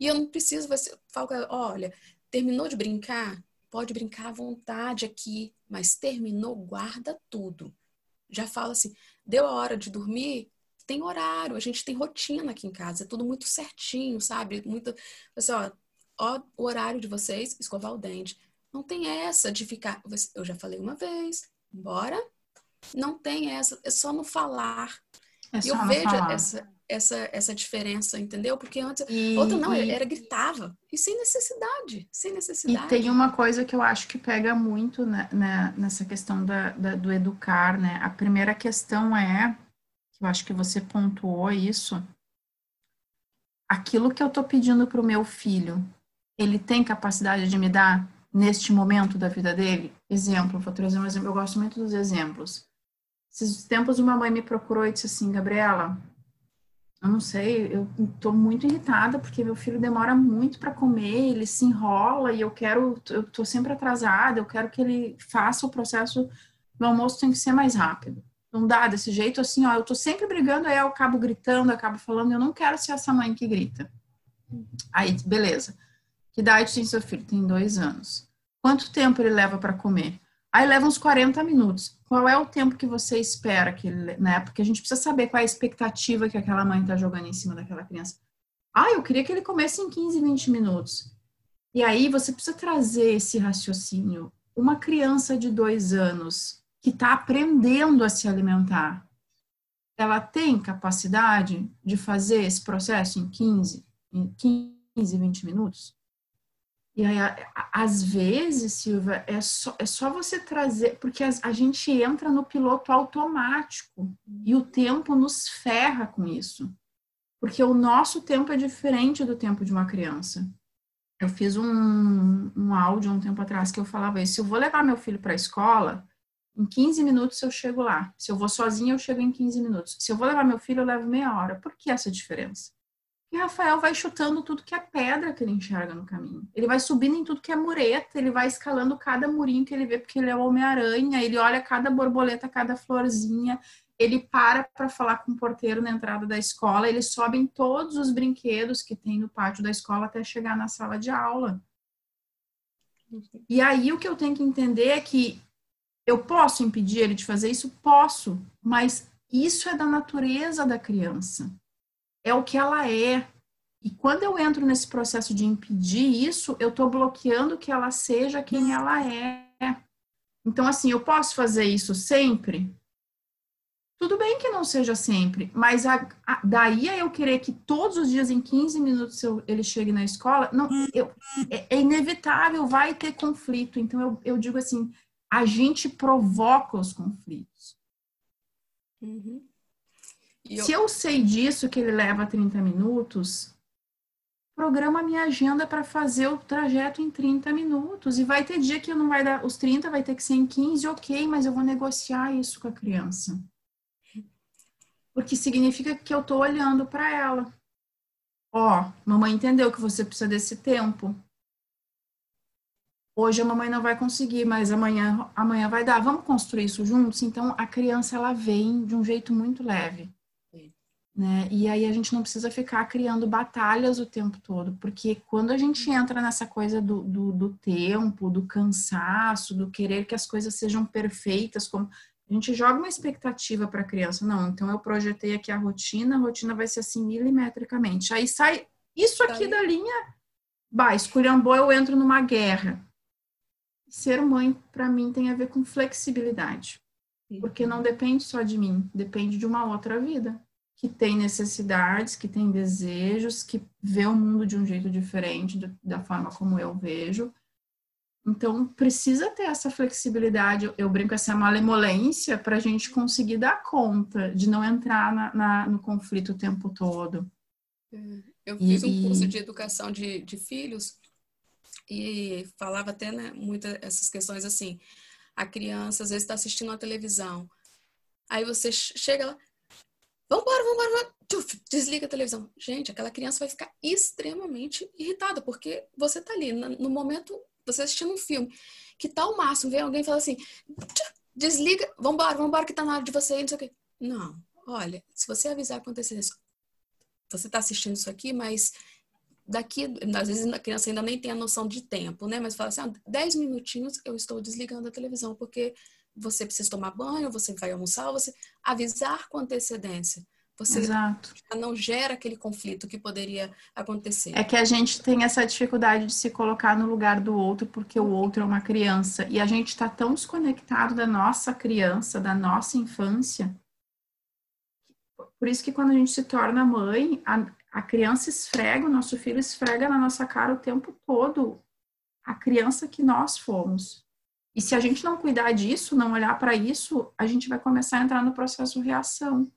E eu não preciso, você fala, olha, terminou de brincar? Pode brincar à vontade aqui, mas terminou, guarda tudo. Já fala assim, deu a hora de dormir? Tem horário, a gente tem rotina aqui em casa, é tudo muito certinho, sabe? Muito, assim, ó, ó o horário de vocês, escovar o dente não tem essa de ficar. Eu já falei uma vez, embora. Não tem essa, é só no falar. É e eu vejo falar. essa, essa, essa diferença, entendeu? Porque antes. E, outra não, e, era gritava. E sem necessidade. Sem necessidade. E tem uma coisa que eu acho que pega muito né, né, nessa questão da, da, do educar, né? A primeira questão é, eu acho que você pontuou isso. Aquilo que eu tô pedindo pro meu filho, ele tem capacidade de me dar? neste momento da vida dele? Exemplo, vou trazer um exemplo, eu gosto muito dos exemplos. Esses tempos uma mãe me procurou e disse assim, Gabriela, eu não sei, eu estou muito irritada porque meu filho demora muito para comer, ele se enrola e eu quero, eu estou sempre atrasada, eu quero que ele faça o processo do almoço tem que ser mais rápido. Não dá desse jeito assim, ó, eu estou sempre brigando, aí eu acabo gritando, eu acabo falando, eu não quero ser essa mãe que grita. Aí, beleza. Que idade tem seu filho? Tem dois anos. Quanto tempo ele leva para comer? Aí leva uns 40 minutos. Qual é o tempo que você espera que ele, né? Porque a gente precisa saber qual é a expectativa que aquela mãe está jogando em cima daquela criança. Ah, eu queria que ele comesse em 15, 20 minutos. E aí você precisa trazer esse raciocínio. Uma criança de dois anos que está aprendendo a se alimentar, ela tem capacidade de fazer esse processo em 15, em 15, 20 minutos? E aí, às vezes, Silvia, é só, é só você trazer, porque a, a, gente entra no piloto automático e o tempo nos ferra com isso. Porque o nosso tempo é diferente do tempo de uma criança. Eu fiz um, um áudio um tempo atrás que eu falava isso. Se eu vou levar meu filho para a escola, em 15 minutos eu chego lá. Se eu vou sozinha, eu chego em 15 minutos. Se eu vou levar meu filho, eu levo meia hora. Por que essa diferença? E Rafael vai chutando tudo que é pedra que ele enxerga no caminho. Ele vai subindo em tudo que é mureta, ele vai escalando cada murinho que ele vê, porque ele é o Homem-Aranha, ele olha cada borboleta, cada florzinha, ele para para falar com o porteiro na entrada da escola, ele sobe em todos os brinquedos que tem no pátio da escola até chegar na sala de aula. E aí o que eu tenho que entender é que eu posso impedir ele de fazer isso? Posso, mas isso é da natureza da criança é o que ela é. E quando eu entro nesse processo de impedir isso, eu estou bloqueando que ela seja quem ela é. Então, assim, eu posso fazer isso sempre? Tudo bem que não seja sempre, mas a, a, daí a eu querer que todos os dias, em 15 minutos, eu, ele chegue na escola, não, eu, é, é, inevitável, vai ter conflito. Então, eu, eu digo assim, a gente provoca os conflitos. Uhum. Eu... Se eu sei disso, que ele leva 30 minutos, programa minha agenda para fazer o trajeto em 30 minutos. E vai ter dia que não vai dar os 30, vai ter que ser em 15, ok, mas eu vou negociar isso com a criança. Porque significa que eu estou olhando para ela. Ó, oh, mamãe entendeu que você precisa desse tempo. Hoje a mamãe não vai conseguir, mas amanhã, amanhã vai dar. Vamos construir isso juntos? Então a criança ela vem de um jeito muito leve. Né? E aí a gente não precisa ficar criando batalhas o tempo todo, porque quando a gente entra nessa coisa do, do, do tempo, do cansaço, do querer que as coisas sejam perfeitas, como a gente joga uma expectativa para a criança, não, então eu projetei aqui a rotina, a rotina vai ser assim milimetricamente. Aí sai isso aqui da linha, bah, esculhambou, eu entro numa guerra. Ser mãe, para mim, tem a ver com flexibilidade, porque não depende só de mim, depende de uma outra vida que tem necessidades, que tem desejos, que vê o mundo de um jeito diferente do, da forma como eu vejo. Então, precisa ter essa flexibilidade, eu brinco, essa malemolência para a gente conseguir dar conta de não entrar na, na, no conflito o tempo todo. É, eu fiz e, um curso de educação de, de filhos e falava até né, muitas essas questões assim. A criança às vezes está assistindo a televisão, aí você chega lá, Vambora, vambora, vambora. Desliga a televisão. Gente, aquela criança vai ficar extremamente irritada, porque você tá ali, no momento, você assistindo um filme, que tá o máximo, vem alguém e fala assim, desliga, vambora, vambora, que tá na hora de você ir, não sei o quê. Não, olha, se você avisar acontecer isso, você tá assistindo isso aqui, mas daqui, às vezes a criança ainda nem tem a noção de tempo, né? Mas fala assim, ah, 10 minutinhos eu estou desligando a televisão, porque você precisa tomar banho, você vai almoçar, você avisar com antecedência. Você Exato. não gera aquele conflito que poderia acontecer. É que a gente tem essa dificuldade de se colocar no lugar do outro porque o outro é uma criança e a gente está tão desconectado da nossa criança, da nossa infância. Por isso que quando a gente se torna mãe, a, a criança esfrega, o nosso filho esfrega na nossa cara o tempo todo a criança que nós fomos. E se a gente não cuidar disso, não olhar para isso, a gente vai começar a entrar no processo de reação.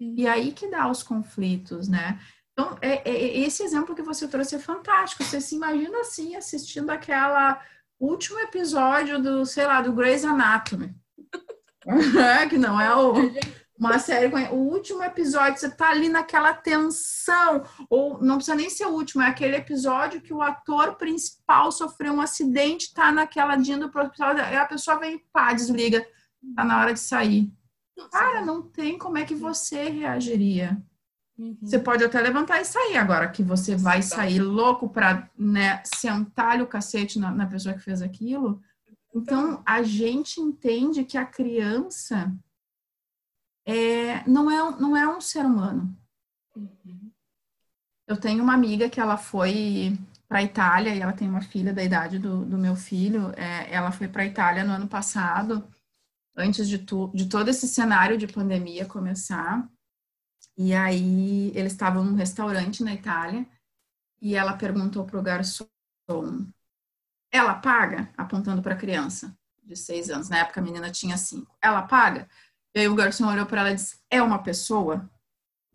E aí que dá os conflitos, né? Então, é, é, esse exemplo que você trouxe é fantástico. Você se imagina assim, assistindo aquela último episódio do, sei lá, do Grey's Anatomy. que não é o, uma série com o último episódio, você tá ali naquela tensão, ou não precisa nem ser o último, é aquele episódio que o ator principal sofreu um acidente, tá naquela indo pro hospital, e a pessoa vem, pá, desliga, tá na hora de sair. Cara, não tem como é que você reagiria. Uhum. Você pode até levantar e sair agora, que você vai sair louco para né, sentar o cacete na, na pessoa que fez aquilo. Então, a gente entende que a criança é, não, é, não é um ser humano. Uhum. Eu tenho uma amiga que ela foi para a Itália e ela tem uma filha da idade do, do meu filho. É, ela foi para a Itália no ano passado, antes de, tu, de todo esse cenário de pandemia começar. E aí eles estavam num restaurante na Itália e ela perguntou para o garçom: ela paga? Apontando para a criança de seis anos. Na época a menina tinha cinco. Ela paga? E aí o garçom olhou para ela e disse: É uma pessoa?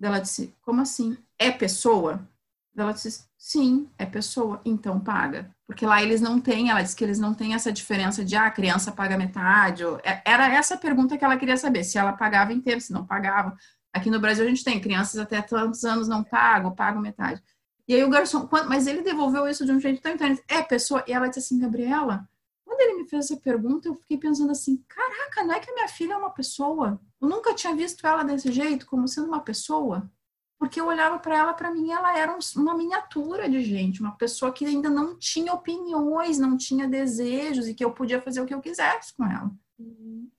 Ela disse: Como assim? É pessoa? Ela disse: Sim, é pessoa, então paga. Porque lá eles não têm, ela disse que eles não têm essa diferença de ah, a criança paga metade. Ou, é, era essa pergunta que ela queria saber, se ela pagava inteiro, se não pagava. Aqui no Brasil a gente tem crianças até tantos anos não pagam, pagam metade. E aí o garçom, mas ele devolveu isso de um jeito tão interessante. É pessoa. E ela disse assim, Gabriela, quando ele me fez essa pergunta, eu fiquei pensando assim: caraca, não é que a minha filha é uma pessoa? Eu nunca tinha visto ela desse jeito, como sendo uma pessoa. Porque eu olhava para ela, para mim, ela era uma miniatura de gente, uma pessoa que ainda não tinha opiniões, não tinha desejos e que eu podia fazer o que eu quisesse com ela. Uhum.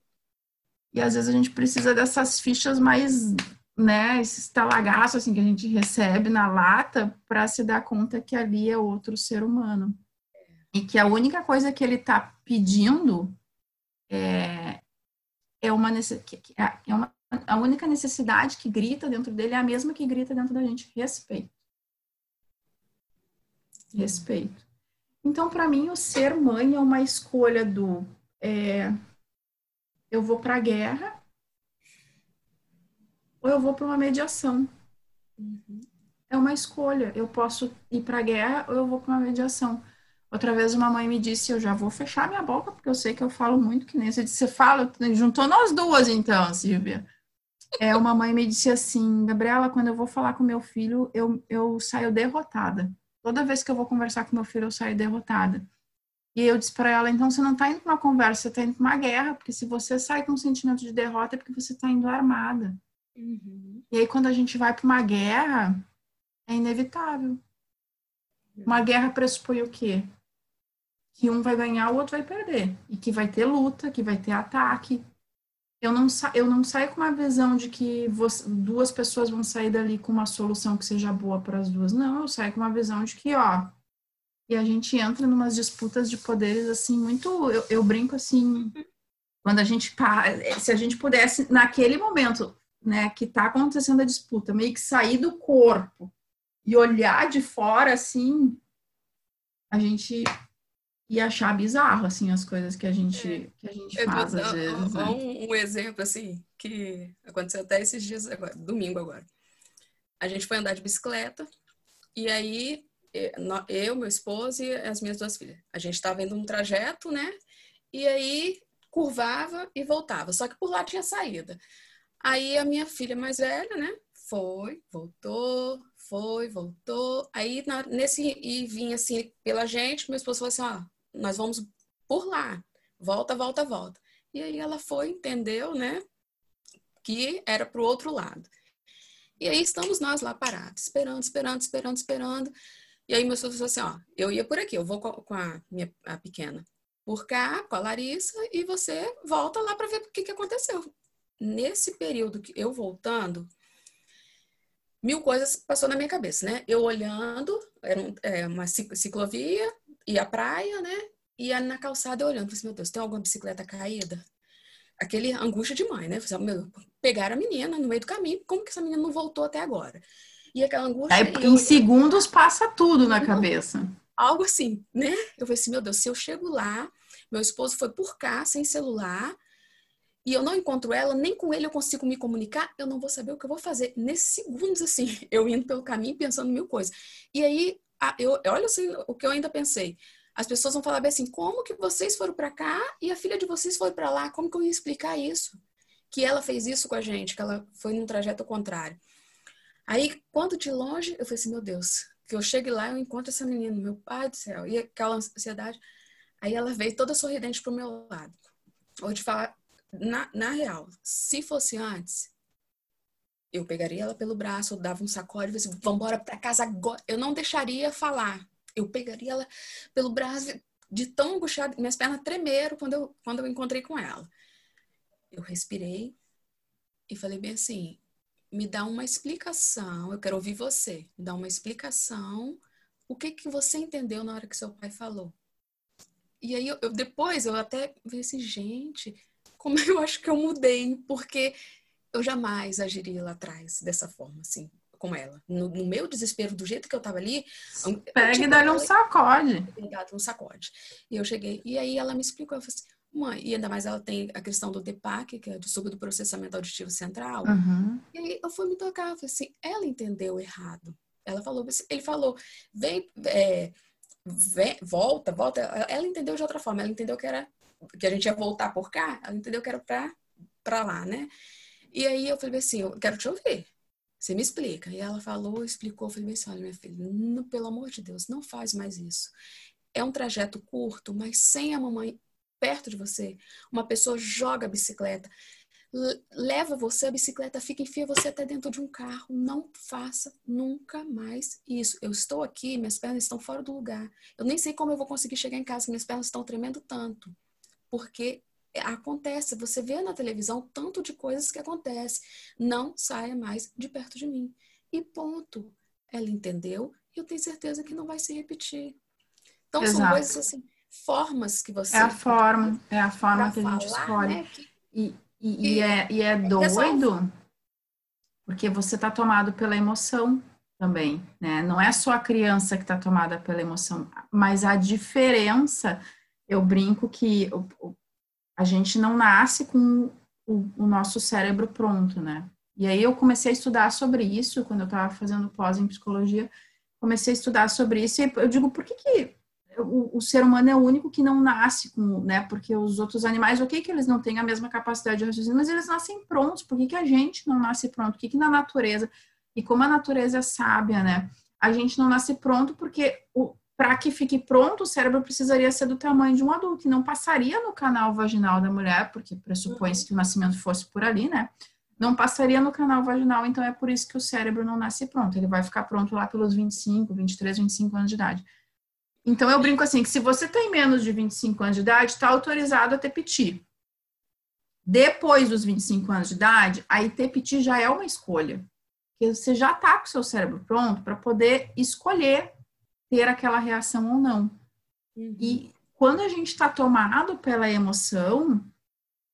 E às vezes a gente precisa dessas fichas mais, né, esses talagaços assim que a gente recebe na lata para se dar conta que ali é outro ser humano e que a única coisa que ele está pedindo é, é uma, é, é uma a única necessidade que grita dentro dele é a mesma que grita dentro da gente respeito. Respeito. Então para mim o ser mãe é uma escolha do é, eu vou para a guerra ou eu vou para uma mediação. Uhum. é uma escolha. Eu posso ir para a guerra ou eu vou para uma mediação Outra vez uma mãe me disse, eu já vou fechar minha boca, porque eu sei que eu falo muito, que nem você disse, você fala, juntou nós duas então, Silvia. É, uma mãe me disse assim, Gabriela, quando eu vou falar com meu filho, eu, eu saio derrotada. Toda vez que eu vou conversar com meu filho, eu saio derrotada. E eu disse para ela, então você não está indo para uma conversa, você está indo para uma guerra, porque se você sai com um sentimento de derrota é porque você está indo armada. Uhum. E aí quando a gente vai para uma guerra, é inevitável. Uma guerra pressupõe o quê? Que um vai ganhar, o outro vai perder. E que vai ter luta, que vai ter ataque. Eu não, eu não saio com uma visão de que duas pessoas vão sair dali com uma solução que seja boa para as duas. Não, eu saio com uma visão de que, ó, e a gente entra em umas disputas de poderes assim muito eu, eu, brinco assim quando a gente se a gente pudesse naquele momento né que está acontecendo a disputa meio que sair do corpo e olhar de fora assim a gente e achar bizarro, assim, as coisas que a gente, é. que a gente faz, às vezes. Né? Um, um, exemplo, assim, que aconteceu até esses dias, agora, domingo agora. A gente foi andar de bicicleta, e aí eu, meu esposo e as minhas duas filhas. A gente estava indo um trajeto, né? E aí curvava e voltava, só que por lá tinha saída. Aí a minha filha mais velha, né? Foi, voltou, foi, voltou. Aí na, nesse e vinha assim pela gente, meu esposo falou assim: ó, nós vamos por lá. Volta, volta, volta. E aí ela foi, entendeu, né? Que era para o outro lado. E aí estamos nós lá parados, esperando, esperando, esperando, esperando. E aí meu senhor falou assim, ó, eu ia por aqui, eu vou com a minha a pequena por cá, com a Larissa, e você volta lá para ver o que, que aconteceu. Nesse período que eu voltando, mil coisas passou na minha cabeça, né? Eu olhando, era um, é, uma ciclovia, e a praia, né? E na calçada eu olhando, falei assim, meu Deus, tem alguma bicicleta caída? Aquele angústia de mãe, né? Falei, meu, pegaram a menina no meio do caminho, como que essa menina não voltou até agora? E aquela angústia. Em eu... segundos passa tudo na cabeça. Algo assim, né? Eu falei assim, meu Deus, se eu chego lá, meu esposo foi por cá, sem celular, e eu não encontro ela, nem com ele eu consigo me comunicar, eu não vou saber o que eu vou fazer. Nesses segundos, assim, eu indo pelo caminho pensando mil coisas. E aí, eu, olha assim, o que eu ainda pensei. as pessoas vão falar bem assim: como que vocês foram para cá e a filha de vocês foi para lá? Como que eu ia explicar isso? Que ela fez isso com a gente, que ela foi num trajeto contrário. Aí, quando de longe, eu falei assim: meu Deus, que eu chegue lá eu encontro essa menina, meu pai do céu, e aquela ansiedade. Aí ela veio toda sorridente pro meu lado. Vou te falar, na, na real, se fosse antes, eu pegaria ela pelo braço, eu dava um sacode assim, vamos embora para casa agora. Eu não deixaria falar. Eu pegaria ela pelo braço de tão angustiada, minhas pernas tremeram quando eu, quando eu encontrei com ela. Eu respirei e falei bem assim: me dá uma explicação, eu quero ouvir você, me dá uma explicação, o que que você entendeu na hora que seu pai falou? E aí, eu, eu depois, eu até vi assim, gente, como eu acho que eu mudei, porque eu jamais agiria lá atrás dessa forma, assim, com ela. No, no meu desespero, do jeito que eu tava ali. Pega e dá-lhe um sacode. Dado um sacode. E eu cheguei, e aí ela me explicou, eu falei assim, mãe, e ainda mais ela tem a questão do DEPAC, que é do distúrbio do processamento auditivo central. Uhum. E aí eu fui me tocar, eu falei assim, ela entendeu errado. Ela falou, ele falou, vem, é, vem, volta, volta. Ela entendeu de outra forma, ela entendeu que era que a gente ia voltar por cá, ela entendeu que era pra, pra lá, né? E aí eu falei assim, eu quero te ouvir. Você me explica. E ela falou, explicou, eu falei assim, olha, minha filha, não, pelo amor de Deus, não faz mais isso. É um trajeto curto, mas sem a mamãe perto de você. Uma pessoa joga a bicicleta, leva você, a bicicleta fica, enfia você até dentro de um carro. Não faça nunca mais isso. Eu estou aqui, minhas pernas estão fora do lugar. Eu nem sei como eu vou conseguir chegar em casa, minhas pernas estão tremendo tanto. Porque acontece, você vê na televisão tanto de coisas que acontecem. Não saia mais de perto de mim. E ponto. Ela entendeu e eu tenho certeza que não vai se repetir. Então Exato. são coisas assim, formas que você. É a forma, é a forma que a gente escolhe. Né, que... E, e, e, é, e é doido, porque você está tomado pela emoção também, né? Não é só a criança que está tomada pela emoção, mas a diferença, eu brinco que o, a gente não nasce com o, o, nosso cérebro pronto, né? E aí eu comecei a estudar sobre isso quando eu estava fazendo pós em psicologia, comecei a estudar sobre isso e eu digo, por que que o, o, ser humano é o único que não nasce com, né? Porque os outros animais, ok, que eles não têm a mesma capacidade de raciocínio, mas eles nascem prontos. Por que, que a gente não nasce pronto? Por que, que na natureza, e como a natureza é sábia, né? A gente não nasce pronto porque o, para que fique pronto, o cérebro precisaria ser do tamanho de um adulto, e não passaria no canal vaginal da mulher, porque pressupõe-se que o nascimento fosse por ali, né? Não passaria no canal vaginal, então é por isso que o cérebro não nasce pronto. Ele vai ficar pronto lá pelos 25, 23, 25 anos de idade. Então eu brinco assim, que se você tem menos de 25 anos de idade, está autorizado a ter piti. Depois dos 25 anos de idade, aí ter piti já é uma escolha. Porque você já está com o seu cérebro pronto para poder escolher ter aquela reação ou não. Uhum. E quando a gente está tomado pela emoção,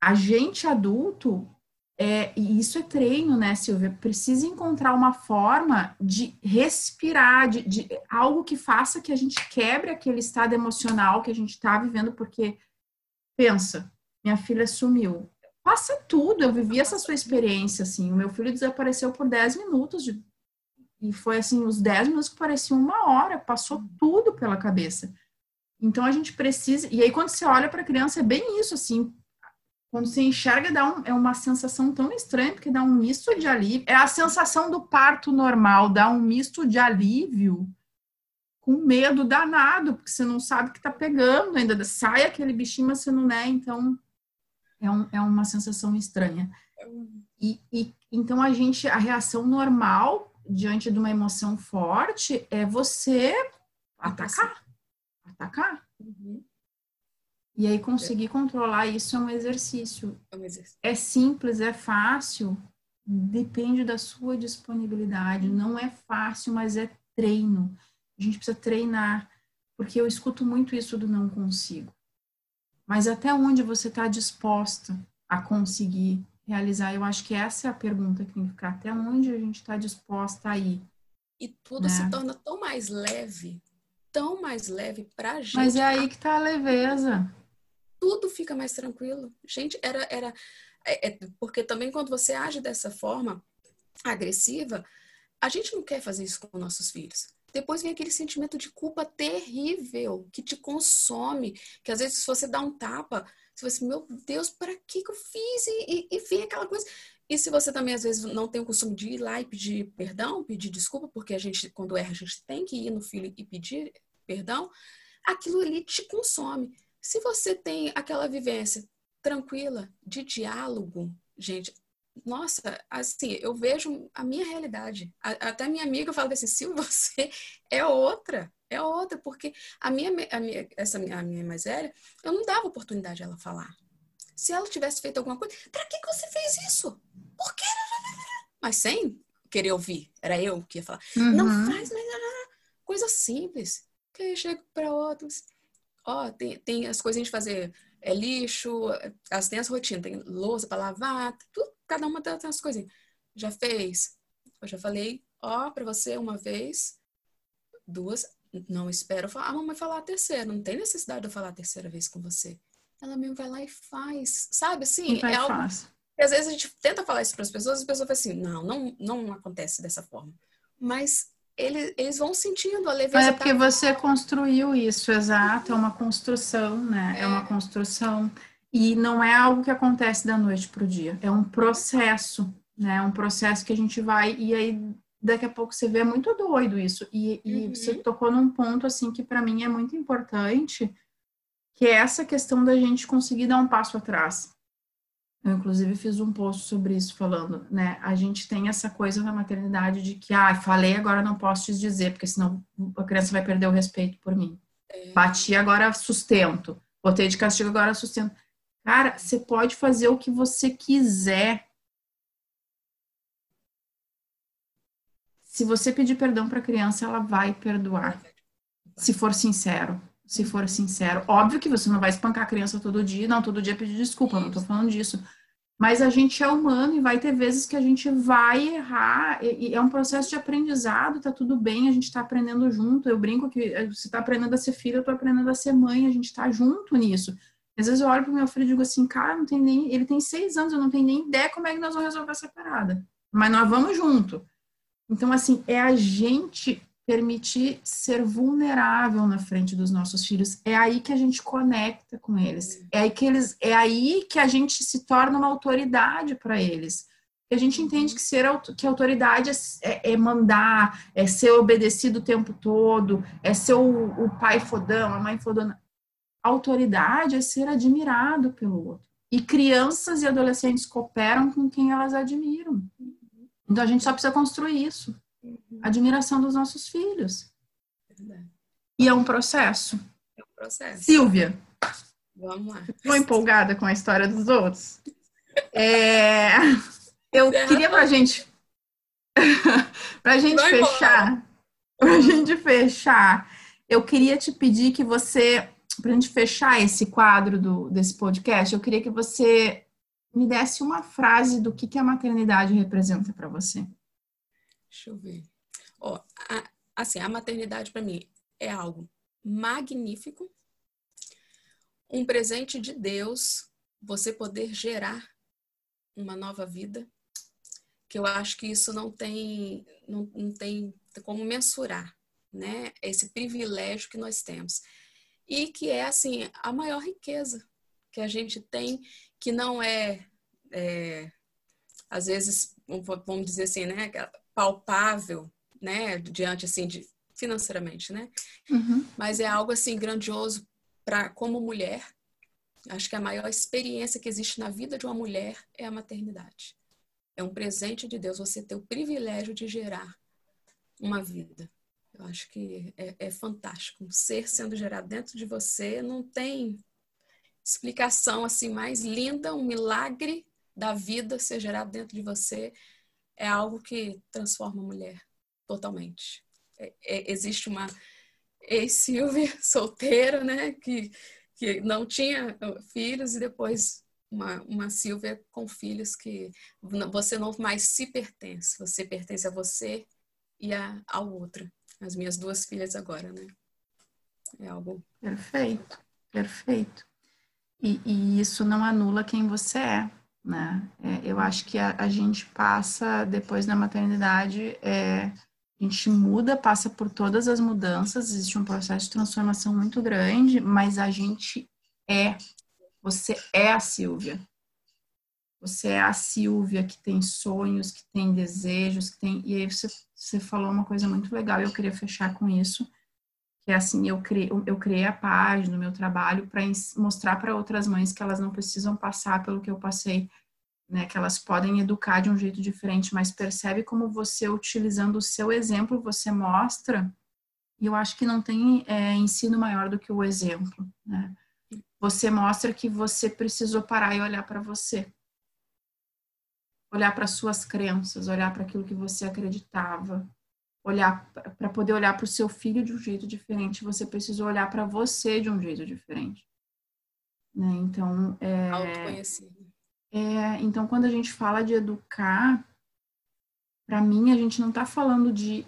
a gente adulto, é, e isso é treino, né, Silvia? Precisa encontrar uma forma de respirar, de, de algo que faça que a gente quebre aquele estado emocional que a gente está vivendo, porque pensa, minha filha sumiu. Passa tudo, eu vivi essa sua experiência, assim. O meu filho desapareceu por 10 minutos de, e foi assim, os 10 minutos que pareciam uma hora, passou tudo pela cabeça. Então a gente precisa. E aí, quando você olha para a criança, é bem isso, assim. Quando você enxerga, dá um, é uma sensação tão estranha, porque dá um misto de alívio. É a sensação do parto normal, dá um misto de alívio com medo danado, porque você não sabe que tá pegando, ainda sai aquele bichinho, mas você não é, então é, um, é uma sensação estranha. E, e então a gente, a reação normal diante de uma emoção forte é você atacar. Atacar. Uhum. E aí conseguir é. controlar isso é um exercício. É, um exercício. é simples, é fácil, depende da sua disponibilidade. Não é fácil, mas é treino. A gente precisa treinar, porque eu escuto muito isso do não consigo. Mas até onde você está disposta a conseguir realizar? Eu acho que essa é a pergunta que tem que ficar. Até onde a gente está disposta a ir? E tudo né? se torna tão mais leve, tão mais leve pra gente. Mas é aí que tá a leveza. Tudo fica mais tranquilo. Gente, era. era é, é, porque também quando você age dessa forma agressiva, a gente não quer fazer isso com nossos filhos. depois vem aquele sentimento de culpa terrível que te consome, que às vezes se você dá um tapa, você assim, meu Deus, para que que eu fiz? E, e, e vem aquela coisa. E se você também às vezes não tem o costume de ir lá e pedir perdão, pedir desculpa, porque a gente, quando erra, a gente tem que ir no filho e pedir perdão, aquilo ali te consome. Se você tem aquela vivência tranquila, de diálogo, gente, nossa, assim, eu vejo a minha realidade. A, até minha amiga fala assim, se você é outra, é outra, porque a minha, a minha essa minha, a minha mais velha, eu não dava oportunidade de ela falar. Se ela tivesse feito alguma coisa, para que, que você fez isso? Por quê? Mas sem querer ouvir, era eu que ia falar. Uhum. Não faz, mas coisa simples. Que aí chego para outros, ó, tem, tem as coisas de fazer é lixo, as tem as rotinas, tem louça para lavar, tudo, cada uma tem as coisinhas. Já fez? Eu já falei, ó, para você uma vez, duas, não espero a mamãe falar a terceira, não tem necessidade de eu falar a terceira vez com você. Ela mesmo vai lá e faz, sabe assim? é algo. E às vezes a gente tenta falar isso para as pessoas, e as pessoas falam assim, não, não, não acontece dessa forma. Mas eles, eles vão sentindo a leveza. É porque tá... você construiu isso, exato, é uma construção, né? É. é uma construção. E não é algo que acontece da noite para o dia, é um processo, né? É um processo que a gente vai, e aí daqui a pouco você vê, é muito doido isso. E, e uhum. você tocou num ponto, assim, que para mim é muito importante, que é essa questão da gente conseguir dar um passo atrás. Eu, inclusive, fiz um post sobre isso falando, né? A gente tem essa coisa na maternidade de que, ah, falei, agora não posso te dizer, porque senão a criança vai perder o respeito por mim. É. Bati, agora sustento. Botei de castigo, agora sustento. Cara, você pode fazer o que você quiser. Se você pedir perdão para a criança, ela vai perdoar. Se for sincero se for sincero. Óbvio que você não vai espancar a criança todo dia, não, todo dia pedir desculpa, não tô falando disso. Mas a gente é humano e vai ter vezes que a gente vai errar, e, é um processo de aprendizado, tá tudo bem, a gente tá aprendendo junto. Eu brinco que eh, você tá aprendendo a ser filho, eu tô aprendendo a ser mãe, a gente tá junto nisso. Às vezes eu olho pro meu filho e digo assim, cara, não tem nem. Ele tem seis anos, eu não tenho nem ideia como é que nós vamos resolver essa parada. Mas nós vamos junto. Então, assim, é a gente permitir ser vulnerável na frente dos nossos filhos. É aí que a gente conecta com eles. É aí que eles, é aí que a gente se torna uma autoridade para eles. E a gente entende que ser que autoridade é, é, mandar, é ser obedecido o tempo todo, é ser o, o pai fodão, a mãe fodona. Autoridade é ser admirado pelo outro. E crianças e adolescentes cooperam com quem elas admiram. Então a gente só precisa construir isso. Uhum. admiração dos nossos filhos. Verdade. E é um processo. É um processo. Silvia. Vamos lá. Ficou empolgada com a história dos outros? É, eu queria pra gente. pra gente fechar. Embora. Pra gente fechar, eu queria te pedir que você. Pra gente fechar esse quadro do, desse podcast, eu queria que você me desse uma frase do que, que a maternidade representa para você. Deixa eu ver. Ó, a, assim, a maternidade para mim é algo magnífico, um presente de Deus, você poder gerar uma nova vida, que eu acho que isso não tem, não, não tem como mensurar, né? Esse privilégio que nós temos. E que é, assim, a maior riqueza que a gente tem, que não é, é às vezes, vamos dizer assim, né? palpável, né, diante assim de financeiramente, né? Uhum. Mas é algo assim grandioso para como mulher. Acho que a maior experiência que existe na vida de uma mulher é a maternidade. É um presente de Deus você ter o privilégio de gerar uma vida. Eu acho que é, é fantástico. Um ser sendo gerado dentro de você não tem explicação assim mais linda, um milagre da vida ser gerado dentro de você é algo que transforma a mulher totalmente. É, é, existe uma ex-Silvia solteira, né, que, que não tinha filhos e depois uma, uma Silvia com filhos que você não mais se pertence, você pertence a você e a, a outra. As minhas duas filhas agora, né? É algo. Perfeito, perfeito. E, e isso não anula quem você é né? É, eu acho que a, a, gente passa depois da maternidade é, A gente muda, passa por todas as mudanças, existe um processo de transformação muito grande, mas a gente é. Você é a Silvia. Você é a Silvia que tem sonhos, que tem desejos, que tem. E aí você, você falou uma coisa muito legal eu queria fechar com isso. É assim, eu criei, eu criei a página, o meu trabalho, para mostrar para outras mães que elas não precisam passar pelo que eu passei né, que elas podem educar de um jeito diferente, mas percebe como você, utilizando o seu exemplo, você mostra, e eu acho que não tem é, ensino maior do que o exemplo, né? Você mostra que você precisou parar e olhar para você. Olhar para suas crenças, olhar para aquilo que você acreditava, olhar para poder olhar para o seu filho de um jeito diferente, você precisou olhar para você de um jeito diferente. Né? Então, é, autoconhecido é, então, quando a gente fala de educar, para mim, a gente não está falando de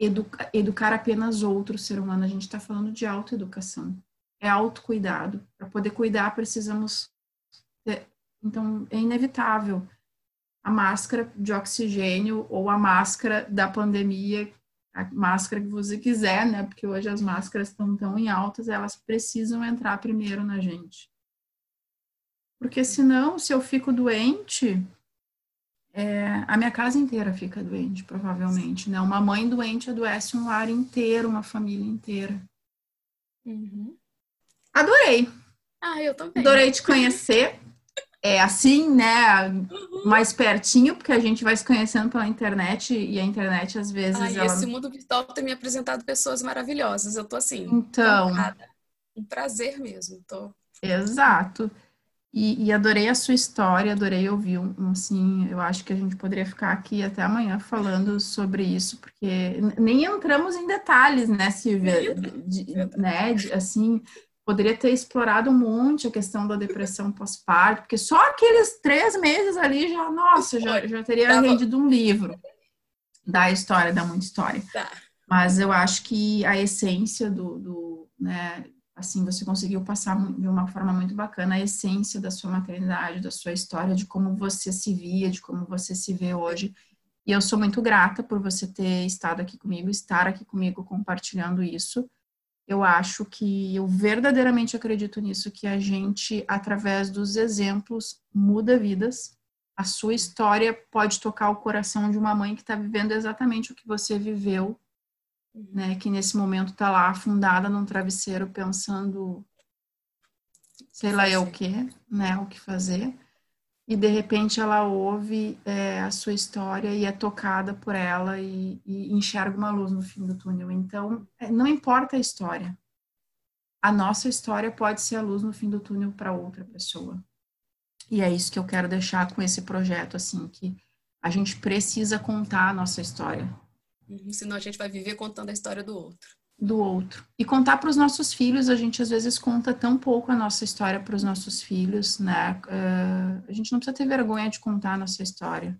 educa educar apenas outro ser humano, a gente está falando de autoeducação. É autocuidado. Para poder cuidar, precisamos. Ter... Então, é inevitável. A máscara de oxigênio ou a máscara da pandemia, a máscara que você quiser, né? Porque hoje as máscaras estão tão em altas, elas precisam entrar primeiro na gente. Porque senão, se eu fico doente, é, a minha casa inteira fica doente, provavelmente. Né? Uma mãe doente adoece um lar inteiro, uma família inteira. Uhum. Adorei. Ah, eu também. Adorei te conhecer. É assim, né? Uhum. Mais pertinho, porque a gente vai se conhecendo pela internet e a internet às vezes. Ah, ela... esse mundo virtual tem me apresentado pessoas maravilhosas. Eu tô assim. Então. Um prazer mesmo. Tô... Exato. E, e, adorei a sua história, adorei ouvir um, um, assim, eu acho que a gente poderia ficar aqui até amanhã falando sobre isso, porque nem entramos em detalhes, né, Silvia? De, né, de, assim, poderia ter explorado um monte a questão da depressão pós-parto, porque só aqueles três meses ali já, nossa, já, já teria rendido um livro da história, da muita história. Tá. Mas eu acho que a essência do, do né, assim, você conseguiu passar de uma forma muito bacana a essência da sua maternidade, da sua história, de como você se via, de como você se vê hoje. E eu sou muito grata por você ter estado aqui comigo, estar aqui comigo compartilhando isso. Eu acho que eu verdadeiramente acredito nisso, que a gente, através dos exemplos, muda vidas. A sua história pode tocar o coração de uma mãe que está vivendo exatamente o que você viveu né, que nesse momento está lá afundada num travesseiro pensando, sei lá eu o que, né, o que fazer, e de repente ela ouve é, a sua história e é tocada por ela e, e enxerga uma luz no fim do túnel. Então, é, não importa a história, a nossa história pode ser a luz no fim do túnel para outra pessoa. E é isso que eu quero deixar com esse projeto, assim, que a gente precisa contar a nossa história. Uhum, senão a gente vai viver contando a história do outro. Do outro. E contar para os nossos filhos, a gente às vezes conta tão pouco a nossa história para os nossos filhos, né? Uh, a gente não precisa ter vergonha de contar a nossa história.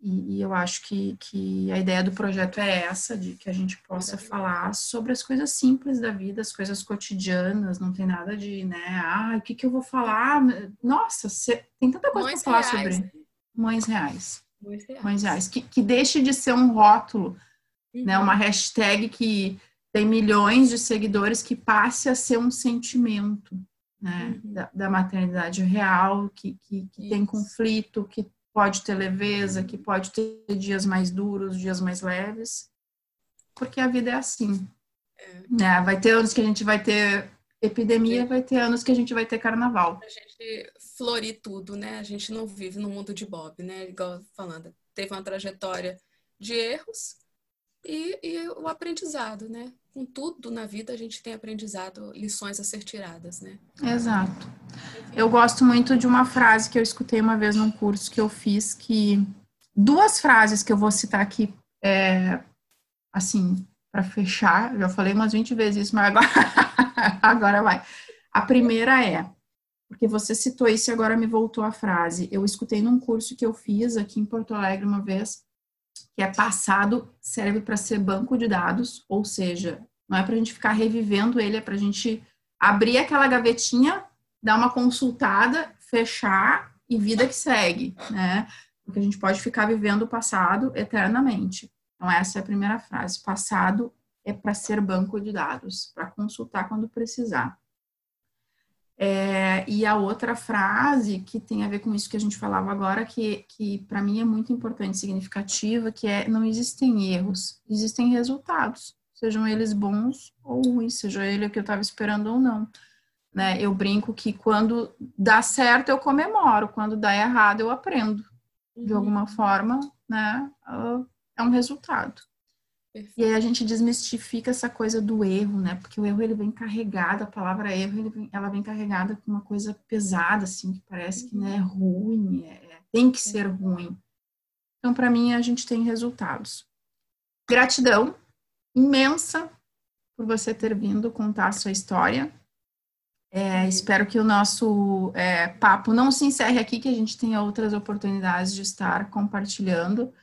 E, e, eu acho que, que a ideia do projeto é essa, de que a gente possa falar sobre as coisas simples da vida, as coisas cotidianas, não tem nada de, né, ah, o que, que eu vou falar? Nossa, cê, tem tanta coisa para falar reais. sobre mães reais. Mães reais. Que, que deixe de ser um rótulo, uhum. né? Uma hashtag que tem milhões de seguidores que passe a ser um sentimento, né? Uhum. Da, da, maternidade real, que, que, que tem conflito, que pode ter leveza, que pode ter dias mais duros, dias mais leves, porque a vida é assim. É. Né? Vai ter anos que a gente vai ter epidemia, vai ter anos que a gente vai ter carnaval. A gente florir tudo, né? A gente não vive no mundo de Bob, né? Igual falando, teve uma trajetória de erros e, e o aprendizado, né? Com tudo na vida a gente tem aprendizado, lições a ser tiradas, né? Exato. Eu gosto muito de uma frase que eu escutei uma vez num curso que eu fiz, que duas frases que eu vou citar aqui, é, assim, para fechar, já falei umas 20 vezes isso, mas agora, agora vai. A primeira é, porque você citou isso e agora me voltou a frase. Eu escutei num curso que eu fiz aqui em Porto Alegre uma vez, que é passado serve para ser banco de dados, ou seja, não é para a gente ficar revivendo ele, é para a gente abrir aquela gavetinha, dar uma consultada, fechar e vida que segue, né? Porque a gente pode ficar vivendo o passado eternamente. Então, essa é a primeira frase. Passado é para ser banco de dados, para consultar quando precisar. É, e a outra frase que tem a ver com isso que a gente falava agora, que, que para mim é muito importante, significativa, que é não existem erros, existem resultados, sejam eles bons ou ruins, seja ele o que eu estava esperando ou não. Né? Eu brinco que quando dá certo eu comemoro, quando dá errado eu aprendo. De uhum. alguma forma, né? É um resultado. Perfeito. E aí a gente desmistifica essa coisa do erro, né? Porque o erro ele vem carregado, a palavra erro vem, ela vem carregada com uma coisa pesada, assim, que parece que né, é ruim, é, tem que ser ruim. Então, para mim, a gente tem resultados. Gratidão imensa por você ter vindo contar a sua história. É, espero que o nosso é, papo não se encerre aqui, que a gente tenha outras oportunidades de estar compartilhando.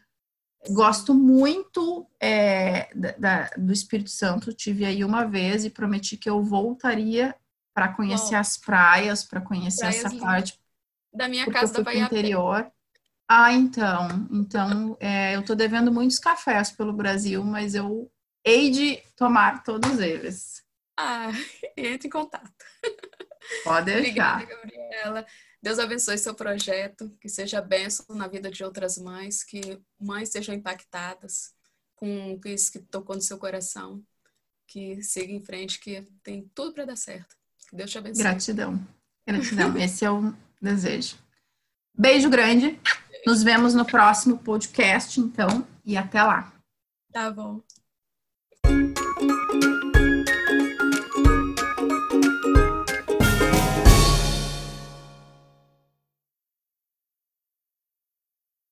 Gosto muito é, da, do Espírito Santo, tive aí uma vez e prometi que eu voltaria para conhecer Bom, as praias, para conhecer essa parte. Da minha casa da Bahia. interior. Ah, então. Então, é, eu estou devendo muitos cafés pelo Brasil, mas eu hei de tomar todos eles. Ah, entre em contato. Pode deixar. Obrigada, Gabriela. Deus abençoe seu projeto, que seja bênção na vida de outras mães, que mães sejam impactadas com isso que tocou no seu coração, que siga em frente, que tem tudo para dar certo. Que Deus te abençoe. Gratidão. Gratidão. Esse é o desejo. Beijo grande. Nos vemos no próximo podcast, então, e até lá. Tá bom.